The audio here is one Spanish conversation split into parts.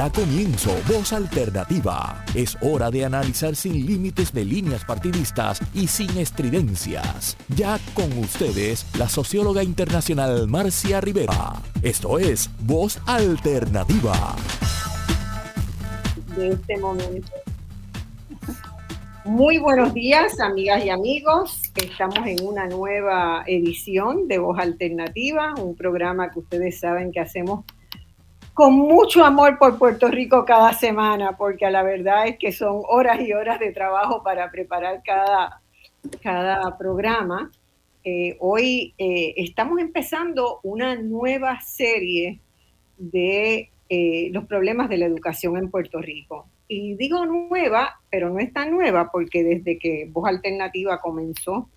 Da comienzo Voz Alternativa. Es hora de analizar sin límites de líneas partidistas y sin estridencias. Ya con ustedes, la socióloga internacional Marcia Rivera. Esto es Voz Alternativa. De este momento. Muy buenos días, amigas y amigos. Estamos en una nueva edición de Voz Alternativa, un programa que ustedes saben que hacemos con mucho amor por Puerto Rico cada semana, porque la verdad es que son horas y horas de trabajo para preparar cada, cada programa. Eh, hoy eh, estamos empezando una nueva serie de eh, los problemas de la educación en Puerto Rico. Y digo nueva, pero no es tan nueva, porque desde que Voz Alternativa comenzó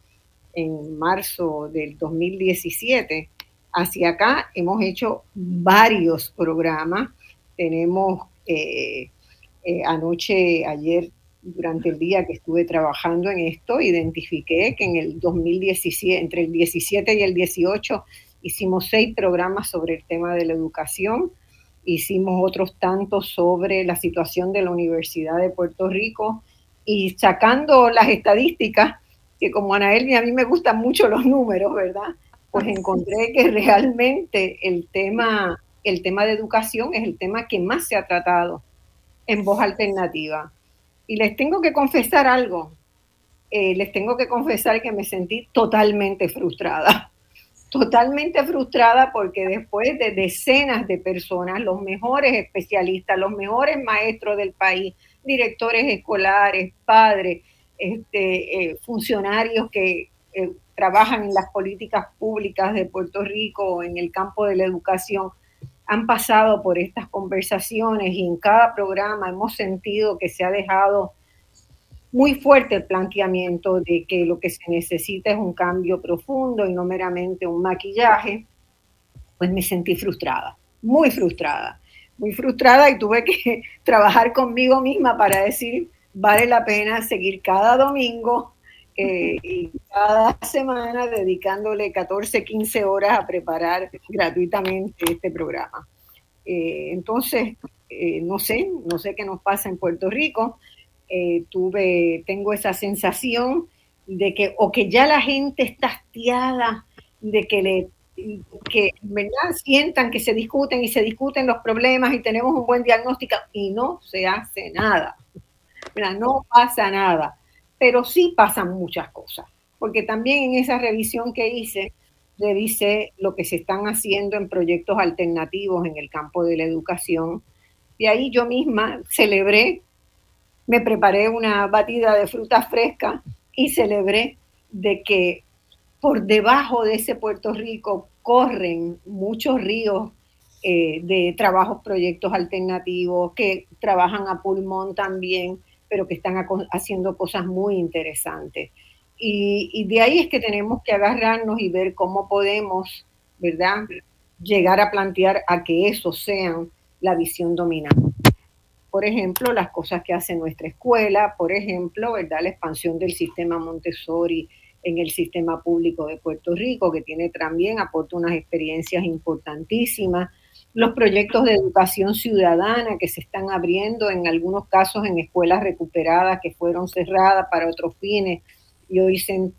en marzo del 2017, hacia acá hemos hecho varios programas. Tenemos eh, eh, anoche, ayer, durante el día que estuve trabajando en esto, identifiqué que en el 2017, entre el 17 y el 18, hicimos seis programas sobre el tema de la educación. Hicimos otros tantos sobre la situación de la Universidad de Puerto Rico y sacando las estadísticas, que como Ana Elvia, a mí me gustan mucho los números, ¿verdad? Pues encontré que realmente el tema, el tema de educación es el tema que más se ha tratado en voz alternativa. Y les tengo que confesar algo. Eh, les tengo que confesar que me sentí totalmente frustrada. Totalmente frustrada porque después de decenas de personas, los mejores especialistas, los mejores maestros del país, directores escolares, padres, este, eh, funcionarios que eh, trabajan en las políticas públicas de Puerto Rico en el campo de la educación han pasado por estas conversaciones y en cada programa hemos sentido que se ha dejado muy fuerte el planteamiento de que lo que se necesita es un cambio profundo y no meramente un maquillaje, pues me sentí frustrada, muy frustrada, muy frustrada y tuve que trabajar conmigo misma para decir, vale la pena seguir cada domingo eh, y cada semana dedicándole 14, 15 horas a preparar gratuitamente este programa. Eh, entonces, eh, no sé, no sé qué nos pasa en Puerto Rico. tuve, tengo esa sensación de que, o que ya la gente está hastiada de que le que ¿verdad? sientan que se discuten y se discuten los problemas y tenemos un buen diagnóstico y no se hace nada. No pasa nada pero sí pasan muchas cosas, porque también en esa revisión que hice, revisé lo que se están haciendo en proyectos alternativos en el campo de la educación. Y ahí yo misma celebré, me preparé una batida de fruta fresca y celebré de que por debajo de ese Puerto Rico corren muchos ríos eh, de trabajos, proyectos alternativos que trabajan a pulmón también pero que están haciendo cosas muy interesantes. Y, de ahí es que tenemos que agarrarnos y ver cómo podemos, ¿verdad?, llegar a plantear a que eso sean la visión dominante. Por ejemplo, las cosas que hace nuestra escuela, por ejemplo, ¿verdad?, la expansión del sistema Montessori en el sistema público de Puerto Rico, que tiene también, aporta unas experiencias importantísimas los proyectos de educación ciudadana que se están abriendo, en algunos casos en escuelas recuperadas que fueron cerradas para otros fines, y hoy son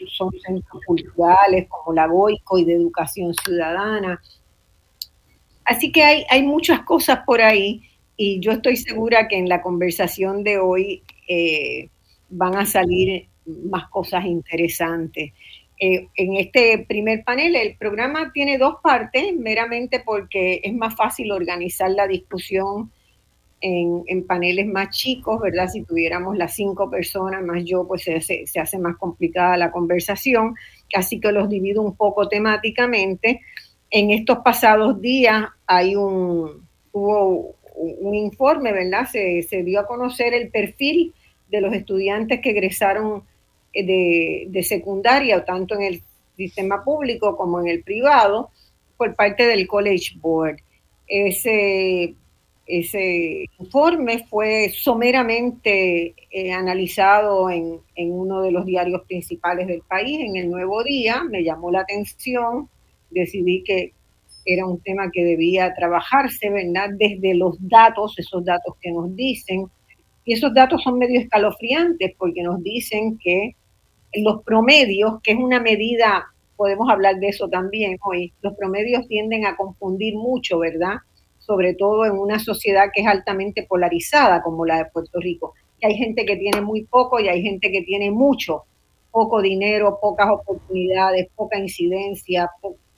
centros culturales como la Boico y de educación ciudadana. Así que hay, hay muchas cosas por ahí y yo estoy segura que en la conversación de hoy eh, van a salir más cosas interesantes. Eh, en este primer panel, el programa tiene dos partes, meramente porque es más fácil organizar la discusión en, paneles más chicos, ¿verdad? Si tuviéramos las cinco personas más yo, pues se hace, se hace más complicada la conversación, así que los divido un poco temáticamente. En estos pasados días hay un, hubo un informe, ¿verdad? Se, se dio a conocer el perfil de los estudiantes que egresaron de, secundaria, tanto en el sistema público como en el privado, por parte del College Board. Ese, ese informe fue someramente eh, analizado en, en, uno de los diarios principales del país, en el Nuevo Día, me llamó la atención, decidí que era un tema que debía trabajarse, ¿verdad? Desde los datos, esos datos que nos dicen, y esos datos son medio escalofriantes porque nos dicen que los promedios, que es una medida, podemos hablar de eso también hoy, los promedios tienden a confundir mucho, ¿verdad? Sobre todo en una sociedad que es altamente polarizada como la de Puerto Rico. Y hay gente que tiene muy poco y hay gente que tiene mucho, poco dinero, pocas oportunidades, poca incidencia,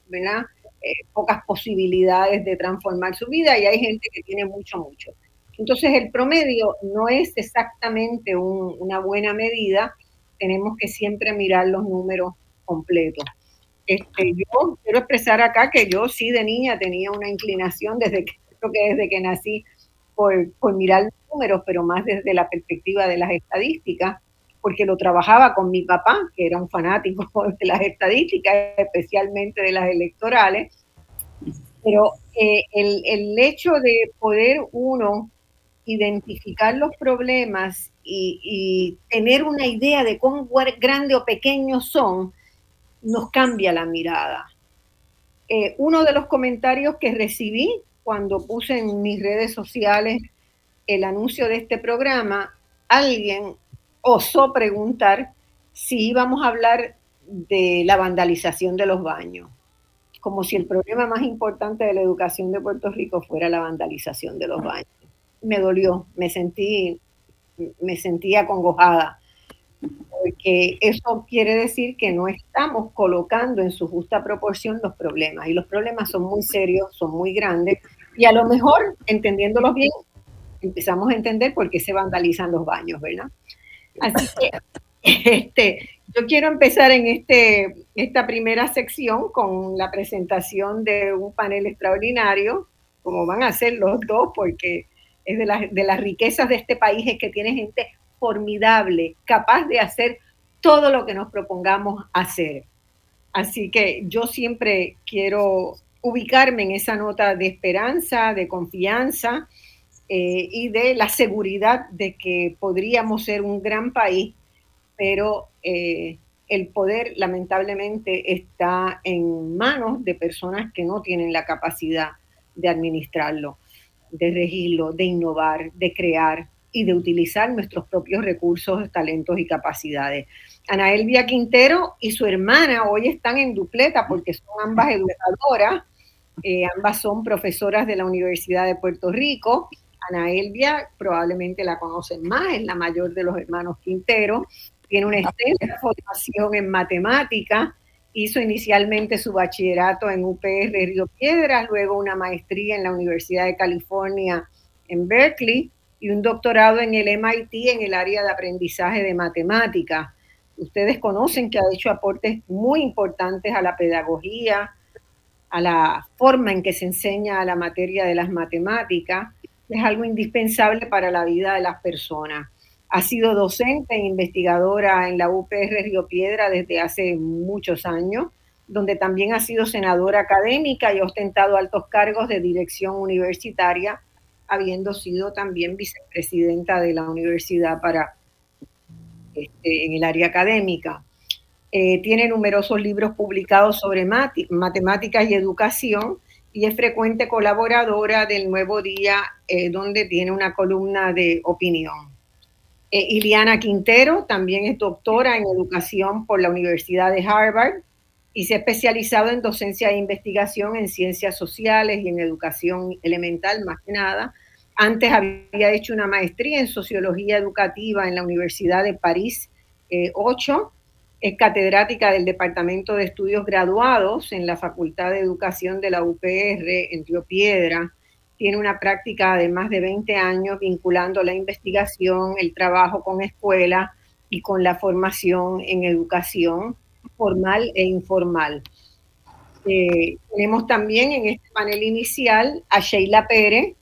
¿verdad? Eh, pocas posibilidades de transformar su vida y hay gente que tiene mucho, mucho. Entonces el promedio no es exactamente una buena medida, tenemos que siempre mirar los números completos. Este, yo quiero expresar acá que yo sí de niña tenía una inclinación desde que, creo que desde que nací por, mirar los números, pero más desde la perspectiva de las estadísticas, porque lo trabajaba con mi papá, que era un fanático de las estadísticas, especialmente de las electorales. Pero eh, el, el hecho de poder uno identificar los problemas y, tener una idea de cuán grande o pequeño son, nos cambia la mirada. Eh, uno de los comentarios que recibí cuando puse en mis redes sociales el anuncio de este programa, alguien osó preguntar si íbamos a hablar de la vandalización de los baños, como si el problema más importante de la educación de Puerto Rico fuera la vandalización de los baños. Me dolió, me sentí me sentía acongojada, porque eso quiere decir que no estamos colocando en su justa proporción los problemas, y los problemas son muy serios, son muy grandes, y a lo mejor, entendiéndolos bien, empezamos a entender por qué se vandalizan los baños, ¿verdad? Así que este, yo quiero empezar en este, esta primera sección con la presentación de un panel extraordinario, como van a ser los dos, porque es de, de las riquezas de este país, es que tiene gente formidable, capaz de hacer todo lo que nos propongamos hacer. Así que yo siempre quiero ubicarme en esa nota de esperanza, de confianza eh, y de la seguridad de que podríamos ser un gran país, pero eh, el poder lamentablemente está en manos de personas que no tienen la capacidad de administrarlo de regirlo, de innovar, de crear y de utilizar nuestros propios recursos, talentos y capacidades. Ana Elvia Quintero y su hermana hoy están en dupleta porque son ambas educadoras, eh, ambas son profesoras de la Universidad de Puerto Rico. Ana Elvia probablemente la conocen más, es la mayor de los hermanos Quintero, tiene una extensa formación en matemáticas, Hizo inicialmente su bachillerato en UPR Río Piedras, luego una maestría en la Universidad de California en Berkeley y un doctorado en el MIT en el área de aprendizaje de matemáticas. Ustedes conocen que ha hecho aportes muy importantes a la pedagogía, a la forma en que se enseña la materia de las matemáticas. Es algo indispensable para la vida de las personas. Ha sido docente e investigadora en la UPR Río Piedra desde hace muchos años, donde también ha sido senadora académica y ha ostentado altos cargos de dirección universitaria, habiendo sido también vicepresidenta de la universidad para este, en el área académica. Eh, tiene numerosos libros publicados sobre matemáticas y educación y es frecuente colaboradora del Nuevo Día, eh, donde tiene una columna de opinión. Eh, Iliana Quintero también es doctora en educación por la Universidad de Harvard y se ha especializado en docencia e investigación en ciencias sociales y en educación elemental, más que nada. Antes había hecho una maestría en sociología educativa en la Universidad de París 8. Eh, es catedrática del Departamento de Estudios Graduados en la Facultad de Educación de la UPR en Río Piedra tiene una práctica de más de 20 años vinculando la investigación, el trabajo con escuelas y con la formación en educación formal e informal. Eh, tenemos también en este panel inicial a Sheila Pérez,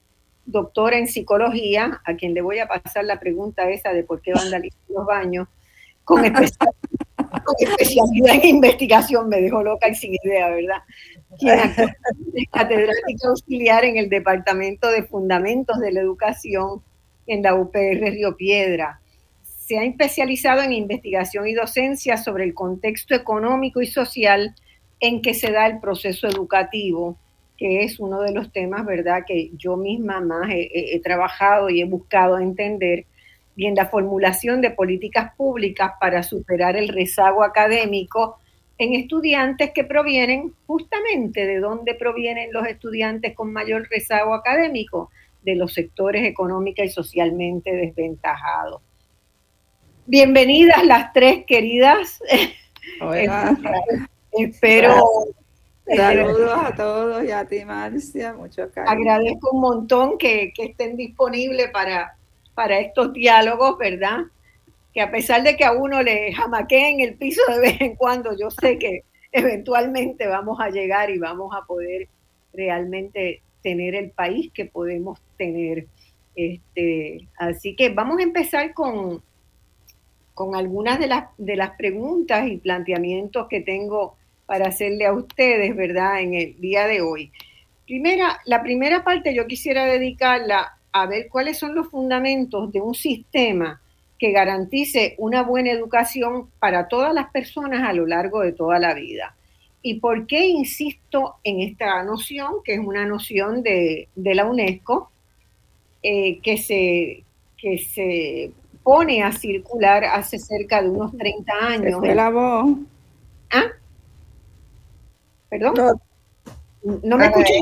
doctora en psicología, a quien le voy a pasar la pregunta esa de por qué vandalizan los baños, con, con especialidad en investigación, me dejó loca y sin idea, ¿verdad? quien es catedrática auxiliar en el Departamento de Fundamentos de la Educación en la UPR Río Piedra. Se ha especializado en investigación y docencia sobre el contexto económico y social en que se da el proceso educativo que es uno de los temas, ¿verdad?, que yo misma más he, trabajado y he buscado entender, y en la formulación de políticas públicas para superar el rezago académico en estudiantes que provienen justamente de dónde provienen los estudiantes con mayor rezago académico, de los sectores económica y socialmente desventajados. Bienvenidas las tres queridas. Hola. Espero Saludos a todos y a ti, Marcia, mucho cariño. Agradezco un montón que, estén disponibles para, para estos diálogos, ¿verdad? Que a pesar de que a uno le jamaqueen el piso de vez en cuando, yo sé que eventualmente vamos a llegar y vamos a poder realmente tener el país que podemos tener. Este, así que vamos a empezar con, con algunas de las, de las preguntas y planteamientos que tengo para hacerle a ustedes, ¿verdad?, en el día de hoy. Primera, la primera parte yo quisiera dedicarla a ver cuáles son los fundamentos de un sistema que garantice una buena educación para todas las personas a lo largo de toda la vida. ¿Y por qué insisto en esta noción, que es una noción de, la UNESCO, eh, que, se, que se pone a circular hace cerca de unos 30 años? la voz. ¿Ah? ¿Perdón? No, me escuché.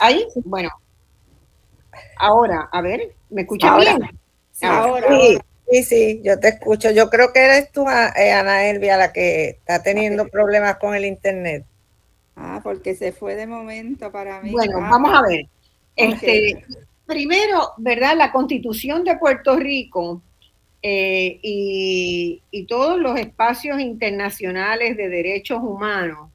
¿Ahí? Bueno. Ahora, a ver, ¿me escuchas bien? Ahora. Sí, sí, yo te escucho. Yo creo que eres tú, eh, Ana Elvia, la que está teniendo problemas con el internet. Ah, porque se fue de momento para mí. Bueno, ah, vamos a ver. Este, Primero, ¿verdad? La constitución de Puerto Rico eh, y, y, todos los espacios internacionales de derechos humanos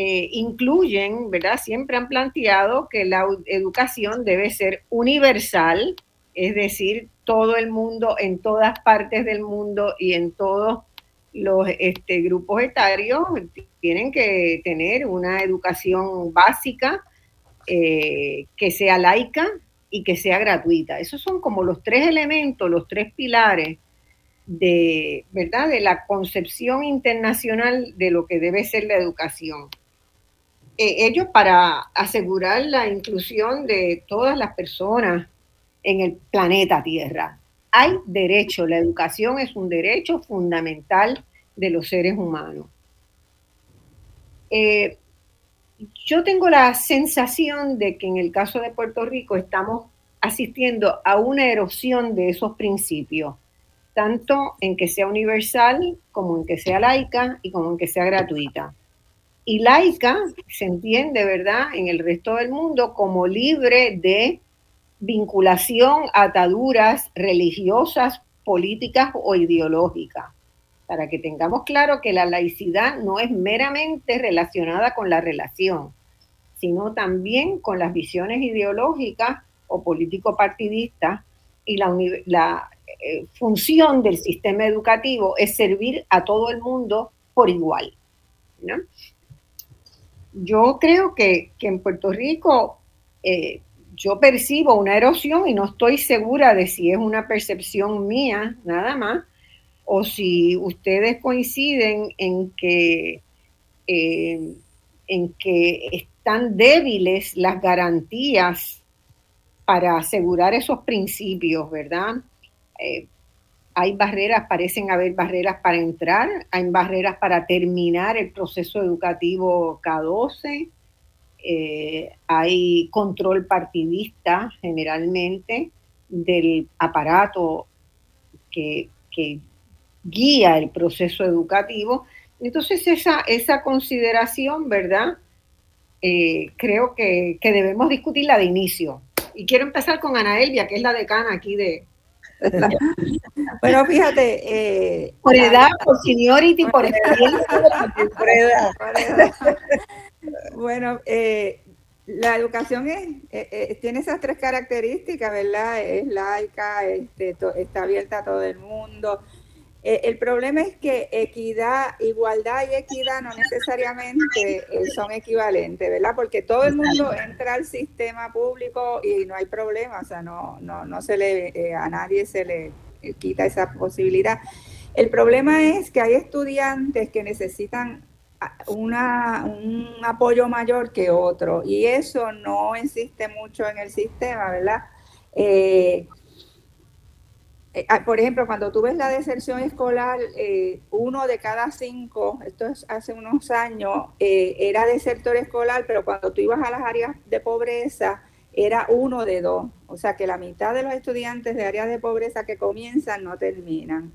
eh, incluyen, ¿verdad? Siempre han planteado que la educación debe ser universal, es decir, todo el mundo, en todas partes del mundo y en todos los este, grupos etarios tienen que tener una educación básica eh, que sea laica y que sea gratuita. Esos son como los tres elementos, los tres pilares de, ¿verdad? de la concepción internacional de lo que debe ser la educación. Eh, ellos para asegurar la inclusión de todas las personas en el planeta Tierra. Hay derecho, la educación es un derecho fundamental de los seres humanos. Eh, yo tengo la sensación de que en el caso de Puerto Rico estamos asistiendo a una erosión de esos principios, tanto en que sea universal como en que sea laica y como en que sea gratuita y laica se entiende, ¿verdad?, en el resto del mundo como libre de vinculación, ataduras religiosas, políticas o ideológicas. Para que tengamos claro que la laicidad no es meramente relacionada con la relación, sino también con las visiones ideológicas o político-partidistas y la, la eh, función del sistema educativo es servir a todo el mundo por igual. ¿no? Yo creo que, en Puerto Rico eh, yo percibo una erosión y no estoy segura de si es una percepción mía nada más o si ustedes coinciden en que, eh, en que están débiles las garantías para asegurar esos principios, ¿verdad? Eh, hay barreras, parecen haber barreras para entrar, hay barreras para terminar el proceso educativo K12, eh, hay control partidista generalmente del aparato que, guía el proceso educativo. Entonces esa, esa consideración, ¿verdad? Eh, creo que, que, debemos discutirla de inicio. Y quiero empezar con Ana Elvia, que es la decana aquí de, bueno, fíjate. Eh, por edad, por seniority, por experiencia. por edad. bueno, eh, la educación es, eh, tiene esas tres características, ¿verdad? Es laica, este, está abierta a todo el mundo, eh, el problema es que equidad, igualdad y equidad no necesariamente eh, son equivalentes, ¿verdad? Porque todo el mundo entra al sistema público y no hay problema, o sea, no, no, no se le, eh, a nadie se le quita esa posibilidad. El problema es que hay estudiantes que necesitan una, un apoyo mayor que otro y eso no existe mucho en el sistema, ¿verdad? Ah, por ejemplo, cuando tú ves la deserción escolar, eh, uno de cada cinco, esto es hace unos años, era desertor escolar, pero cuando tú ibas a las áreas de pobreza, era uno de dos. O sea que la mitad de los estudiantes de áreas de pobreza que comienzan no terminan.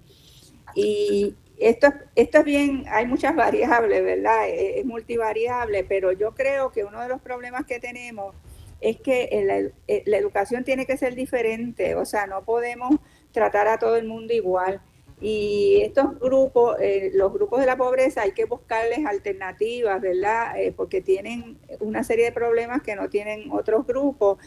Y esto, esto es bien, hay muchas variables, ¿verdad? Es, multivariable, pero yo creo que uno de los problemas que tenemos es que la, eh, la, educación tiene que ser diferente, o sea, no podemos tratar a todo el mundo igual. Y estos grupos, eh, los grupos de la pobreza, hay que buscarles alternativas, ¿verdad? Eh, porque tienen una serie de problemas que no tienen otros grupos.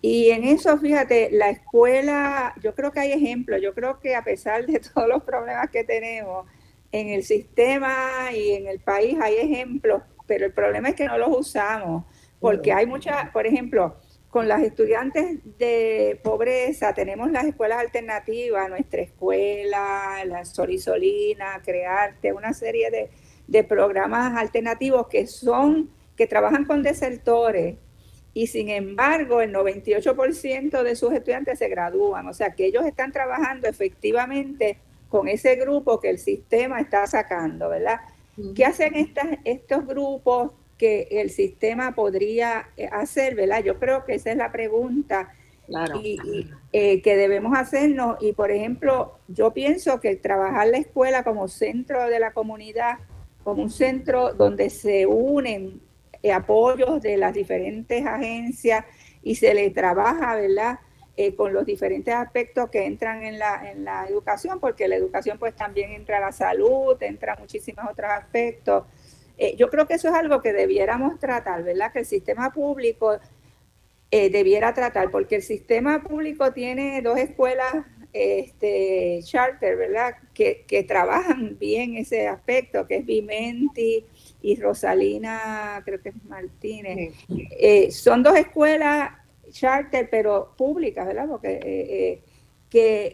Y en eso, fíjate, la escuela, yo creo que hay ejemplos, yo creo que a pesar de todos los problemas que tenemos en el sistema y en el país, hay ejemplos, pero el problema es que no los usamos, porque hay muchas, por ejemplo, con las estudiantes de pobreza tenemos las escuelas alternativas, nuestra escuela, la Solisolina, Crearte, una serie de, de programas alternativos que son, que trabajan con desertores y sin embargo el 98% de sus estudiantes se gradúan, o sea que ellos están trabajando efectivamente con ese grupo que el sistema está sacando, ¿verdad? ¿Qué hacen estas, estos grupos que el sistema podría eh, hacer, ¿verdad? Yo creo que esa es la pregunta y, eh, que debemos hacernos. Y por ejemplo, yo pienso que trabajar la escuela como centro de la comunidad, como un centro donde se unen eh, apoyos de las diferentes agencias y se le trabaja, ¿verdad? Eh, con los diferentes aspectos que entran en la, en la educación, porque la educación pues también entra la salud, entra muchísimos otros aspectos. Eh, yo creo que eso es algo que debiéramos tratar, ¿verdad? Que el sistema público debiera tratar, porque el sistema público tiene dos escuelas este, charter, ¿verdad? Que, que trabajan bien ese aspecto, que es Vimenti y Rosalina, creo que es Martínez. Eh, son dos escuelas charter, pero públicas, ¿verdad? Porque, eh, eh, que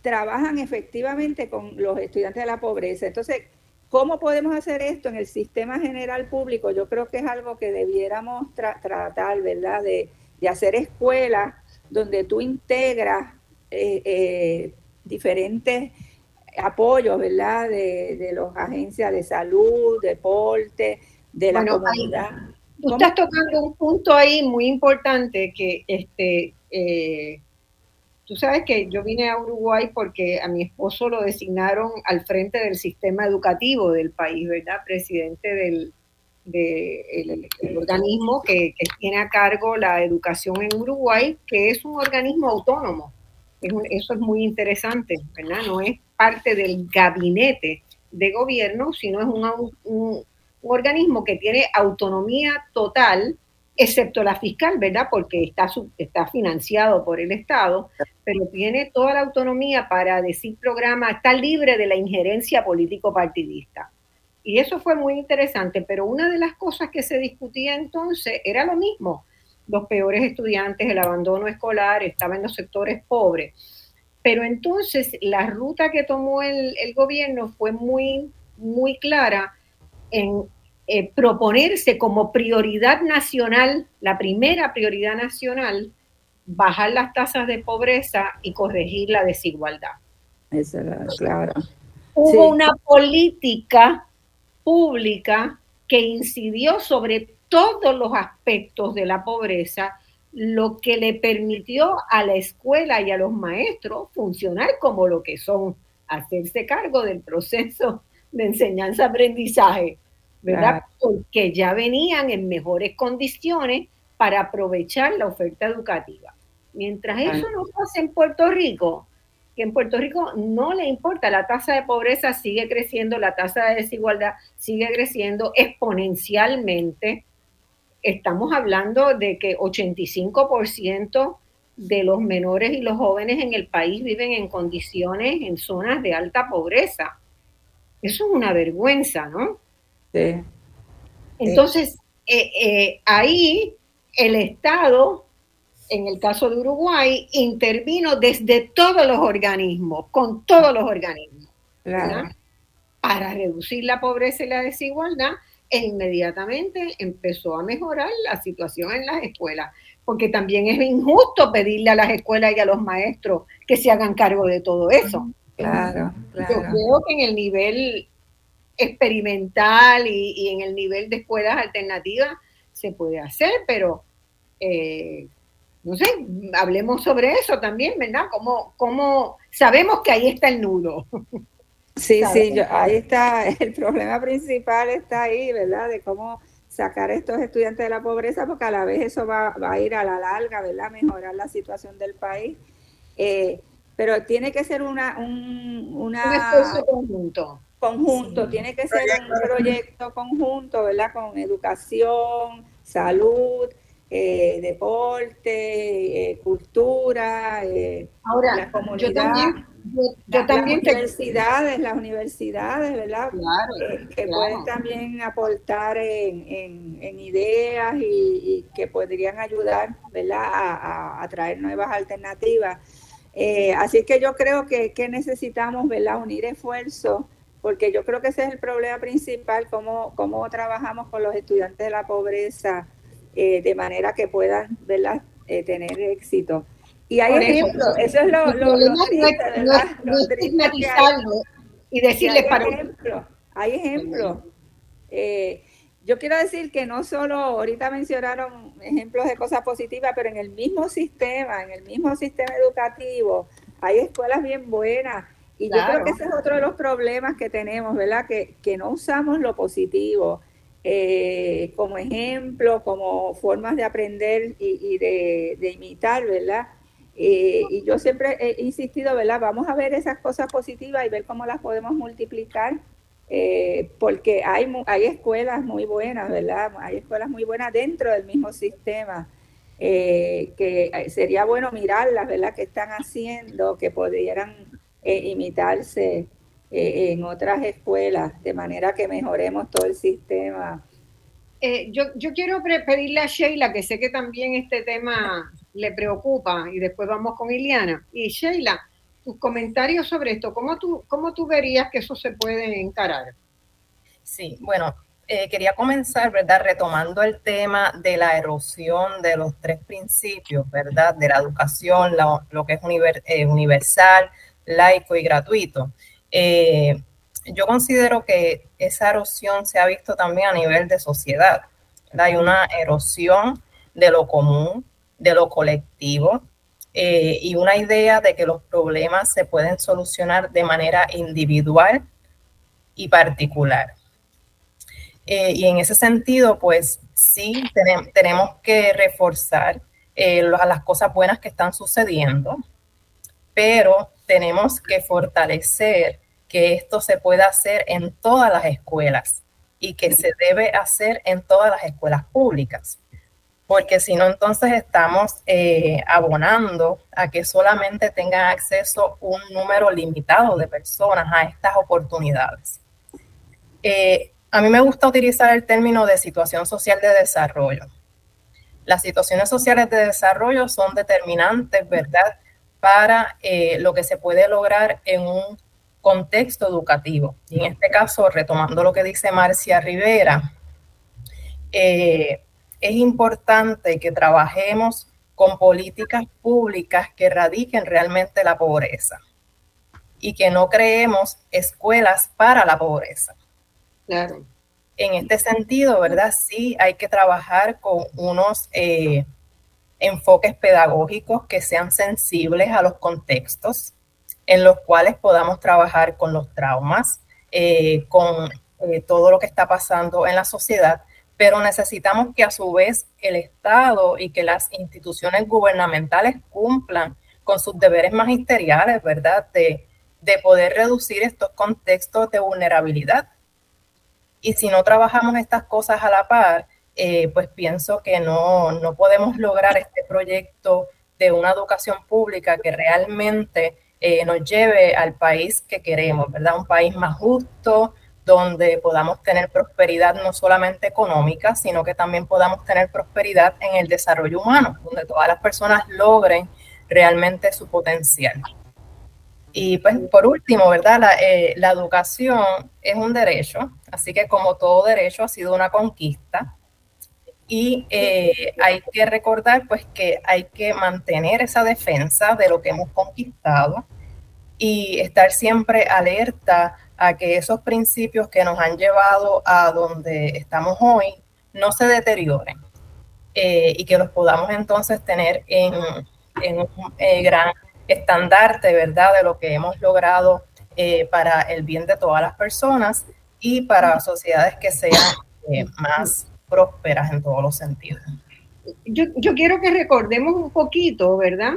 trabajan efectivamente con los estudiantes de la pobreza. Entonces, ¿cómo podemos hacer esto en el sistema general público? Yo creo que es algo que debiéramos tratar, ¿verdad? De, de, hacer escuelas donde tú integras diferentes apoyo, ¿verdad? De, de las agencias de salud, deporte, de la comunidad. tú estás tocando un punto ahí muy importante que este eh, tú sabes que yo vine a Uruguay porque a mi esposo lo designaron al frente del sistema educativo del país, ¿verdad? Presidente del de organismo que, que, tiene a cargo la educación en Uruguay, que es un organismo autónomo. eso es muy interesante, ¿verdad? No es parte del gabinete de gobierno, sino es un, organismo que tiene autonomía total, excepto la fiscal, ¿verdad? Porque está, está financiado por el Estado, pero tiene toda la autonomía para decir programa, está libre de la injerencia político-partidista. Y eso fue muy interesante, pero una de las cosas que se discutía entonces era lo mismo. Los peores estudiantes, el abandono escolar, estaba en los sectores pobres. Pero entonces la ruta que tomó el, gobierno fue muy, muy clara en eh, proponerse como prioridad nacional, la primera prioridad nacional, bajar las tasas de pobreza y corregir la desigualdad. Eso era claro. Hubo una política pública que incidió sobre todos los aspectos de la pobreza lo que le permitió a la escuela y a los maestros funcionar como lo que son, hacerse cargo del proceso de enseñanza-aprendizaje, ¿verdad? Porque ya venían en mejores condiciones para aprovechar la oferta educativa. Mientras eso no pasa en Puerto Rico, que en Puerto Rico no le importa, la tasa de pobreza sigue creciendo, la tasa de desigualdad sigue creciendo exponencialmente, estamos hablando de que 85% de los menores y los jóvenes en el país viven en condiciones, en zonas de alta pobreza. Eso es una vergüenza, ¿no? Sí. Entonces, eh, eh, ahí el Estado, en el caso de Uruguay, intervino desde todos los organismos, con todos los organismos. para reducir la pobreza y la desigualdad e inmediatamente empezó a mejorar la situación en las escuelas, porque también es injusto pedirle a las escuelas y a los maestros que se hagan cargo de todo eso. Claro, claro. Yo creo que en el nivel experimental y, en el nivel de escuelas alternativas se puede hacer, pero eh, no sé, hablemos sobre eso también, ¿verdad? Como, como sabemos que ahí está el nudo. Sí, sí, ahí está, el problema principal está ahí, ¿verdad? De cómo sacar a estos estudiantes de la pobreza, porque a la vez eso va, a ir a la larga, ¿verdad? Mejorar la situación del país. Eh, pero tiene que ser una... Un, una, conjunto. Conjunto, tiene que ser un proyecto conjunto, ¿verdad? Con educación, salud, eh, deporte, eh, cultura, eh, Ahora, la comunidad. Yo también, yo, también las universidades, las universidades, ¿verdad? Claro, que pueden también aportar en, en, ideas y, que podrían ayudar, ¿verdad? A, a, traer nuevas alternativas. así que yo creo que, que necesitamos, ¿verdad? Unir esfuerzos porque yo creo que ese es el problema principal, cómo, cómo trabajamos con los estudiantes de la pobreza, eh, de manera que puedan ¿verdad? Eh, tener éxito. Y hay ejemplos, eso es lo, lo, lo triste, ¿verdad? y decirles para... Ejemplos, hay ejemplos. Eh, yo quiero decir que no solo, ahorita mencionaron ejemplos de cosas positivas, pero en el mismo sistema, en el mismo sistema educativo, hay escuelas bien buenas. Y yo creo que ese es otro de los problemas que tenemos, ¿verdad? Que, que no usamos lo positivo. Eh, como ejemplo, como formas de aprender y, de, imitar, ¿verdad? Eh, y yo siempre he insistido, ¿verdad? Vamos a ver esas cosas positivas y ver cómo las podemos multiplicar, eh, porque hay, hay escuelas muy buenas, ¿verdad? Hay escuelas muy buenas dentro del mismo sistema, que sería bueno mirarlas, ¿verdad? Que están haciendo, que pudieran imitarse eh, en otras escuelas, de manera que mejoremos todo el sistema. Eh, yo, yo quiero pedirle a Sheila, que sé que también este tema le preocupa, y después vamos con Iliana. Y Sheila, tus comentarios sobre esto, ¿cómo tú, cómo tú verías que eso se puede encarar? Sí, bueno, eh, quería comenzar, ¿verdad? Retomando el tema de la erosión de los tres principios, ¿verdad? De la educación, lo que es universal, laico y gratuito. Eh, yo considero que esa erosión se ha visto también a nivel de sociedad. Hay una erosión de lo común, de lo colectivo, eh, y una idea de que los problemas se pueden solucionar de manera individual y particular. Eh, y en ese sentido, pues sí, tenemos que reforzar las cosas buenas que están sucediendo, pero tenemos que fortalecer que esto se pueda hacer en todas las escuelas y que se debe hacer en todas las escuelas públicas, porque si no, entonces estamos eh, abonando a que solamente tengan acceso un número limitado de personas a estas oportunidades. Eh, a mí me gusta utilizar el término de situación social de desarrollo. Las situaciones sociales de desarrollo son determinantes, ¿verdad?, para eh, lo que se puede lograr en un contexto educativo. Y en este caso, retomando lo que dice Marcia Rivera, eh, es importante que trabajemos con políticas públicas que erradiquen realmente la pobreza y que no creemos escuelas para la pobreza. Claro. En este sentido, ¿verdad? Sí hay que trabajar con unos eh, enfoques pedagógicos que sean sensibles a los contextos en los cuales podamos trabajar con los traumas, eh, con eh, todo lo que está pasando en la sociedad, pero necesitamos que a su vez el Estado y que las instituciones gubernamentales cumplan con sus deberes magisteriales, ¿verdad? De, de poder reducir estos contextos de vulnerabilidad. Y si no trabajamos estas cosas a la par, eh, pues pienso que no, no podemos lograr este proyecto de una educación pública que realmente eh, nos lleve al país que queremos, ¿verdad? Un país más justo, donde podamos tener prosperidad no solamente económica, sino que también podamos tener prosperidad en el desarrollo humano, donde todas las personas logren realmente su potencial. Y pues por último, ¿verdad? La, eh, la, educación es un derecho, así que como todo derecho ha sido una conquista. Y eh, hay que recordar pues que hay que mantener esa defensa de lo que hemos conquistado y estar siempre alerta a que esos principios que nos han llevado a donde estamos hoy no se deterioren eh, y que los podamos entonces tener en, en un gran estandarte, ¿verdad?, de lo que hemos logrado eh, para el bien de todas las personas y para sociedades que sean eh, más prósperas en todos los sentidos. Yo, yo, quiero que recordemos un poquito, ¿verdad?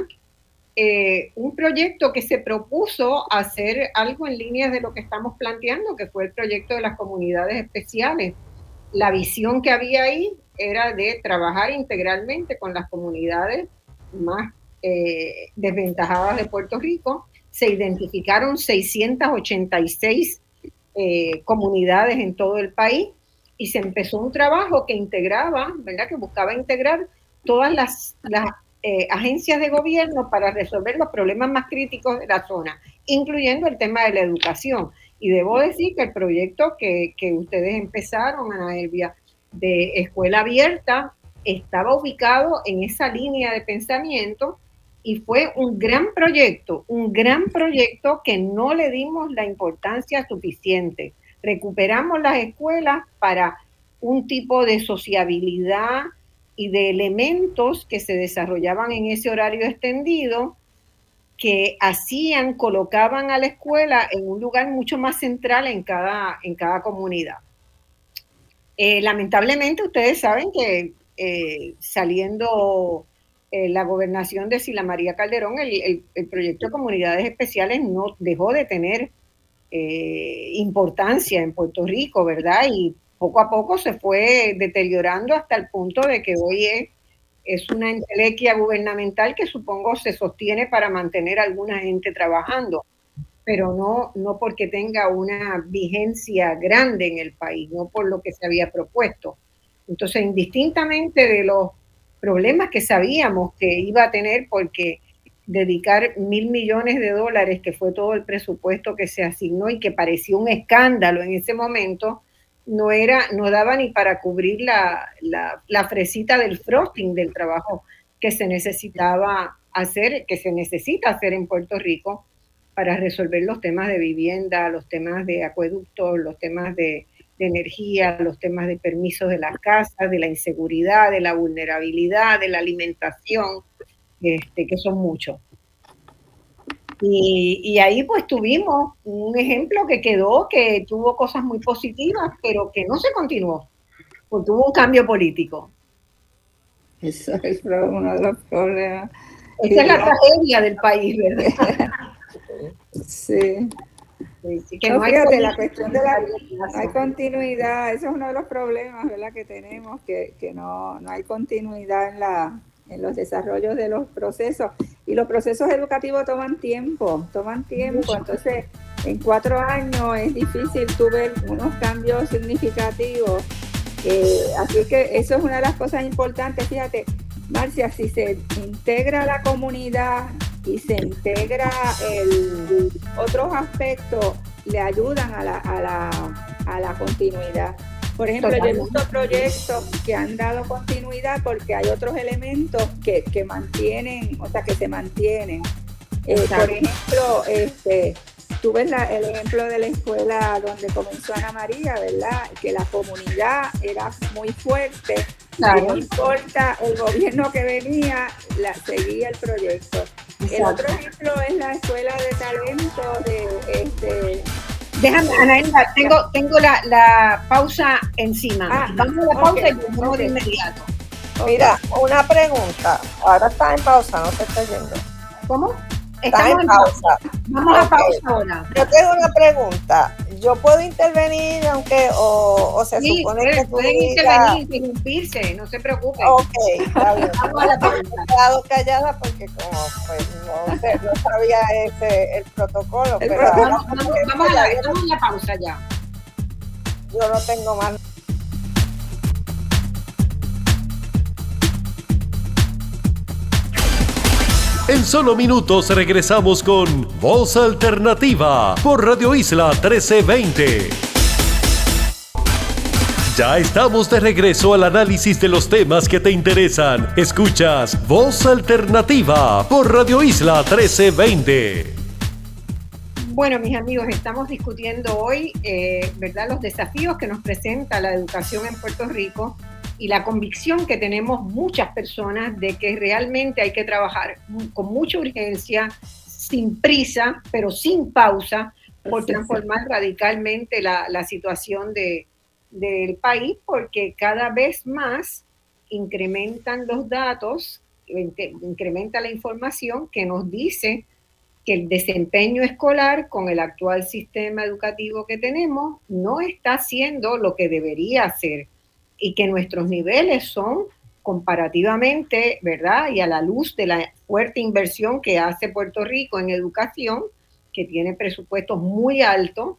Eh, un proyecto que se propuso hacer algo en línea de lo que estamos planteando, que fue el proyecto de las comunidades especiales. La visión que había ahí era de trabajar integralmente con las comunidades más eh, desventajadas de Puerto Rico. Se identificaron 686 eh, comunidades en todo el país y se empezó un trabajo que integraba, ¿verdad? Que buscaba integrar todas las, eh, agencias de gobierno para resolver los problemas más críticos de la zona, incluyendo el tema de la educación. Y debo decir que el proyecto que, que ustedes empezaron, Ana Elvia, de escuela abierta, estaba ubicado en esa línea de pensamiento y fue un gran proyecto, un gran proyecto que no le dimos la importancia suficiente. Recuperamos las escuelas para un tipo de sociabilidad y de elementos que se desarrollaban en ese horario extendido que hacían, colocaban a la escuela en un lugar mucho más central en cada, en cada comunidad. Eh, lamentablemente ustedes saben que eh, saliendo eh, la gobernación de Sila María Calderón, el, proyecto de comunidades especiales no dejó de tener eh, importancia en Puerto Rico, ¿verdad? Y poco a poco se fue deteriorando hasta el punto de que hoy es, una entelequia gubernamental que supongo se sostiene para mantener a alguna gente trabajando, pero no, no porque tenga una vigencia grande en el país, no por lo que se había propuesto. Entonces, indistintamente de los problemas que sabíamos que iba a tener porque dedicar mil millones de dólares, que fue todo el presupuesto que se asignó y que parecía un escándalo en ese momento, no era, no daba ni para cubrir la, la, fresita del frosting del trabajo que se necesitaba hacer, que se necesita hacer en Puerto Rico para resolver los temas de vivienda, los temas de acueductos, los temas de de energía, los temas de permisos de las casas, de la inseguridad, de la vulnerabilidad, de la alimentación, este, que son muchos. Y, ahí pues tuvimos un ejemplo que quedó, que tuvo cosas muy positivas, pero que no se continuó, porque hubo un cambio político. Eso es uno de los problemas. Esa es la tragedia del país, ¿verdad? sí no, fíjate, la cuestión de la no hay continuidad, eso es uno de los problemas ¿verdad? que tenemos, que, que no, no, hay continuidad en, la, en los desarrollos de los procesos. Y los procesos educativos toman tiempo, toman tiempo. Entonces, en cuatro años es difícil tú ver unos cambios significativos. Eh, así que eso es una de las cosas importantes. Fíjate, Marcia, si se integra la comunidad y se integra el, otros aspectos, le ayudan a la, a la, a la continuidad. Por ejemplo, yo he visto proyectos que han dado continuidad porque hay otros elementos que, que mantienen, o sea, que se mantienen. Eh, por ejemplo, este, tú ves el ejemplo de la escuela donde comenzó Ana María, ¿verdad? Que la comunidad era muy fuerte. No importa el gobierno que venía, la, seguía el proyecto. El otro ejemplo es la escuela de talento de este. Déjame, Anaína, tengo, tengo la, la pausa encima. Ah, Vamos a la pausa y volvemos de inmediato. Mira, una pregunta. Ahora está en pausa, no se está yendo. ¿Cómo? Está en pausa. Vamos a pausa ahora. Yo tengo una pregunta. ¿Yo puedo intervenir aunque o, o se supone que tú pueden intervenir, interrumpirse, no se preocupen. Ok, está bien. Vamos a la pregunta. He quedado callada porque como pues no, no sabía ese el protocolo. pero vamos, vamos, a la, vamos a la pausa ya. Yo no tengo más En solo minutos regresamos con Voz Alternativa por Radio Isla 1320. Ya estamos de regreso al análisis de los temas que te interesan. Escuchas Voz Alternativa por Radio Isla 1320. Bueno, mis amigos, estamos discutiendo hoy, eh, ¿verdad?, los desafíos que nos presenta la educación en Puerto Rico y la convicción que tenemos muchas personas de que realmente hay que trabajar con mucha urgencia, sin prisa, pero sin pausa, por transformar radicalmente la, situación de, del país, porque cada vez más incrementan los datos, incrementa la información que nos dice que el desempeño escolar con el actual sistema educativo que tenemos no está haciendo lo que debería ser y que nuestros niveles son comparativamente, ¿verdad? Y a la luz de la fuerte inversión que hace Puerto Rico en educación, que tiene presupuestos muy altos,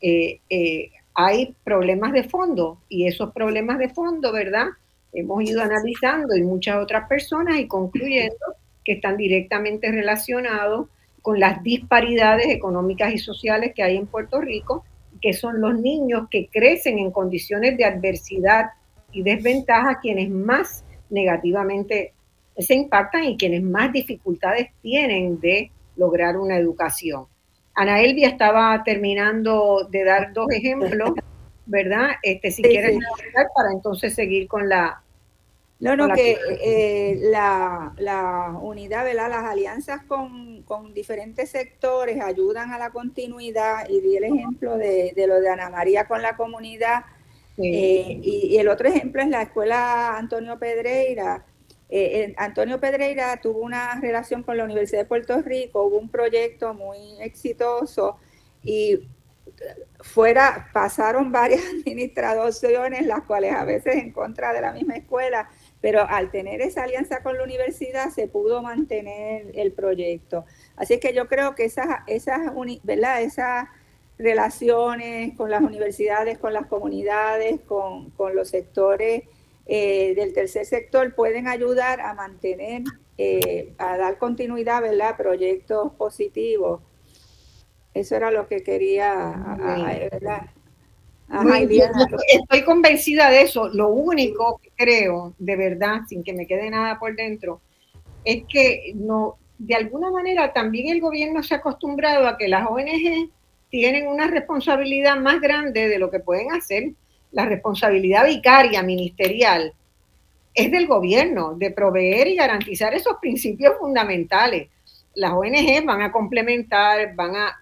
eh, eh, hay problemas de fondo y esos problemas de fondo, ¿verdad? Hemos ido analizando y muchas otras personas y concluyendo que están directamente relacionados con las disparidades económicas y sociales que hay en Puerto Rico que son los niños que crecen en condiciones de adversidad y desventaja, quienes más negativamente se impactan y quienes más dificultades tienen de lograr una educación. Ana Elvia estaba terminando de dar dos ejemplos, ¿verdad? Este, si quieres para entonces seguir con la, no, no, que eh, la, la, unidad, ¿verdad? Las alianzas con, diferentes sectores ayudan a la continuidad y di el ejemplo de, lo de Ana María con la comunidad. Eh, y, el otro ejemplo es la escuela Antonio Pedreira. Eh, Antonio Pedreira tuvo una relación con la Universidad de Puerto Rico, hubo un proyecto muy exitoso y fuera pasaron varias administraciones, las cuales a veces en contra de la misma escuela pero al tener esa alianza con la universidad se pudo mantener el proyecto. Así que yo creo que esas, esas, ¿verdad? esas relaciones con las universidades, con las comunidades, con, los sectores eh, del tercer sector pueden ayudar a mantener, eh, a dar continuidad ¿verdad? a proyectos positivos. Eso era lo que quería, ¿verdad? Estoy convencida de eso. Lo único que creo, de verdad, sin que me quede nada por dentro, es que no, de alguna manera también el gobierno se ha acostumbrado a que las ONG tienen una responsabilidad más grande de lo que pueden hacer. La responsabilidad vicaria ministerial es del gobierno, de proveer y garantizar esos principios fundamentales. Las ONG van a complementar, van a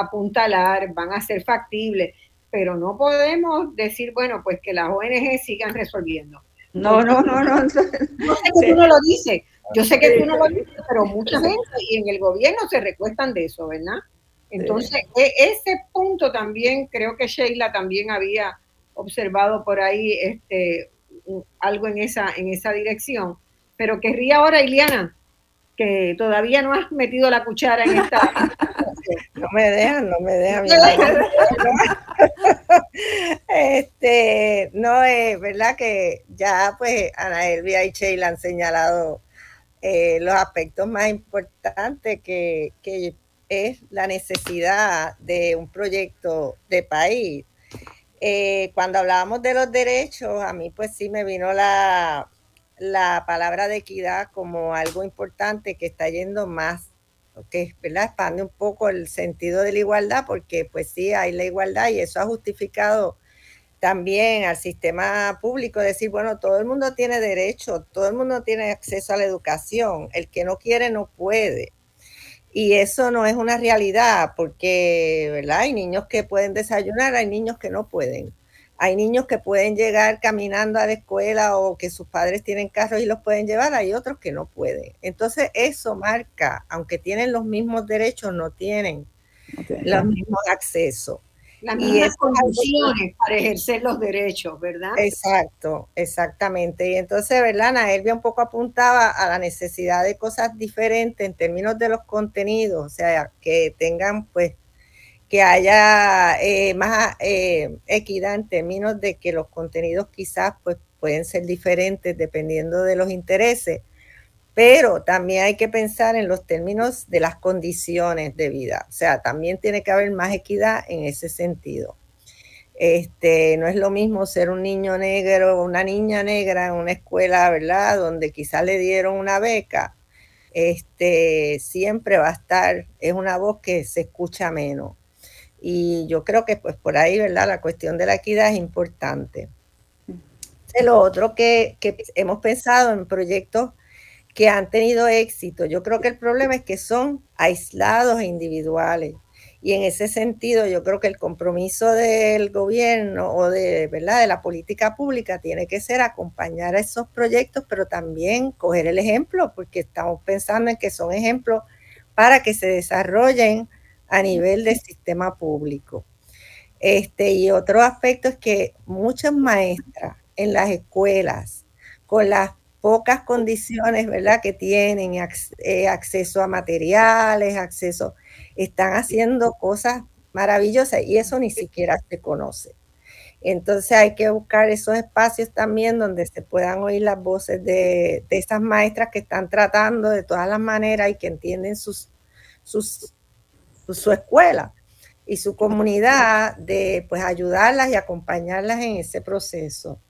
apuntalar, van a ser factibles pero no podemos decir, bueno, pues que las ONG sigan resolviendo. No, no, no, no. Yo sé que tú no lo dices, yo sé que tú no lo dices, pero mucha gente y en el gobierno se recuestan de eso, ¿verdad? Entonces, e, ese punto también, creo que Sheila también había observado por ahí este, algo en esa, en esa dirección. Pero querría ahora, Iliana, que todavía no has metido la cuchara en esta. no me dejan, no me dejan. este, no, es verdad que ya pues Ana Elvia y Sheila han señalado eh, los aspectos más importantes que, que es la necesidad de un proyecto de país. Eh, cuando hablábamos de los derechos, a mí pues sí me vino la, la palabra de equidad como algo importante que está yendo más, que ¿verdad? expande un poco el sentido de la igualdad, porque pues sí, hay la igualdad y eso ha justificado también al sistema público decir, bueno, todo el mundo tiene derecho, todo el mundo tiene acceso a la educación, el que no quiere no puede. Y eso no es una realidad, porque ¿verdad? hay niños que pueden desayunar, hay niños que no pueden. Hay niños que pueden llegar caminando a la escuela o que sus padres tienen carros y los pueden llevar, hay otros que no pueden. Entonces eso marca, aunque tienen los mismos derechos, no tienen los mismos accesos. Las mismas condiciones para ejercer los derechos, ¿verdad? Exacto, exactamente. Y entonces, ¿verdad? Ana Elvia un poco apuntaba a la necesidad de cosas diferentes en términos de los contenidos, o sea, que tengan pues que haya eh, más eh, equidad en términos de que los contenidos quizás pues, pueden ser diferentes dependiendo de los intereses, pero también hay que pensar en los términos de las condiciones de vida. O sea, también tiene que haber más equidad en ese sentido. Este, no es lo mismo ser un niño negro o una niña negra en una escuela, ¿verdad? Donde quizá le dieron una beca. Este, siempre va a estar, es una voz que se escucha menos. Y yo creo que pues por ahí, ¿verdad? La cuestión de la equidad es importante. Lo otro que, que hemos pensado en proyectos que han tenido éxito, yo creo que el problema es que son aislados e individuales. Y en ese sentido, yo creo que el compromiso del gobierno o de, ¿verdad? de la política pública tiene que ser acompañar a esos proyectos, pero también coger el ejemplo, porque estamos pensando en que son ejemplos para que se desarrollen a nivel del sistema público. Este, y otro aspecto es que muchas maestras en las escuelas, con las pocas condiciones, ¿verdad? Que tienen eh, acceso a materiales, acceso, están haciendo cosas maravillosas y eso ni siquiera se conoce. Entonces hay que buscar esos espacios también donde se puedan oír las voces de, esas maestras que están tratando de todas las maneras y que entienden sus, sus, su escuela y su comunidad de pues ayudarlas y acompañarlas en ese proceso.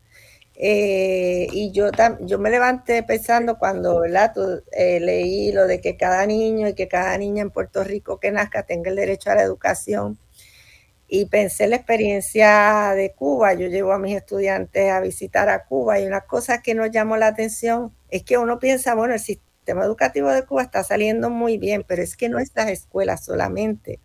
Eh, y yo, yo me levanté pensando cuando eh, leí lo de que cada niño y que cada niña en Puerto Rico que nazca tenga el derecho a la educación. Y pensé en la experiencia de Cuba. Yo llevo a mis estudiantes a visitar a Cuba y una cosa que nos llamó la atención es que uno piensa, bueno, el sistema educativo de Cuba está saliendo muy bien, pero es que no es las escuelas solamente.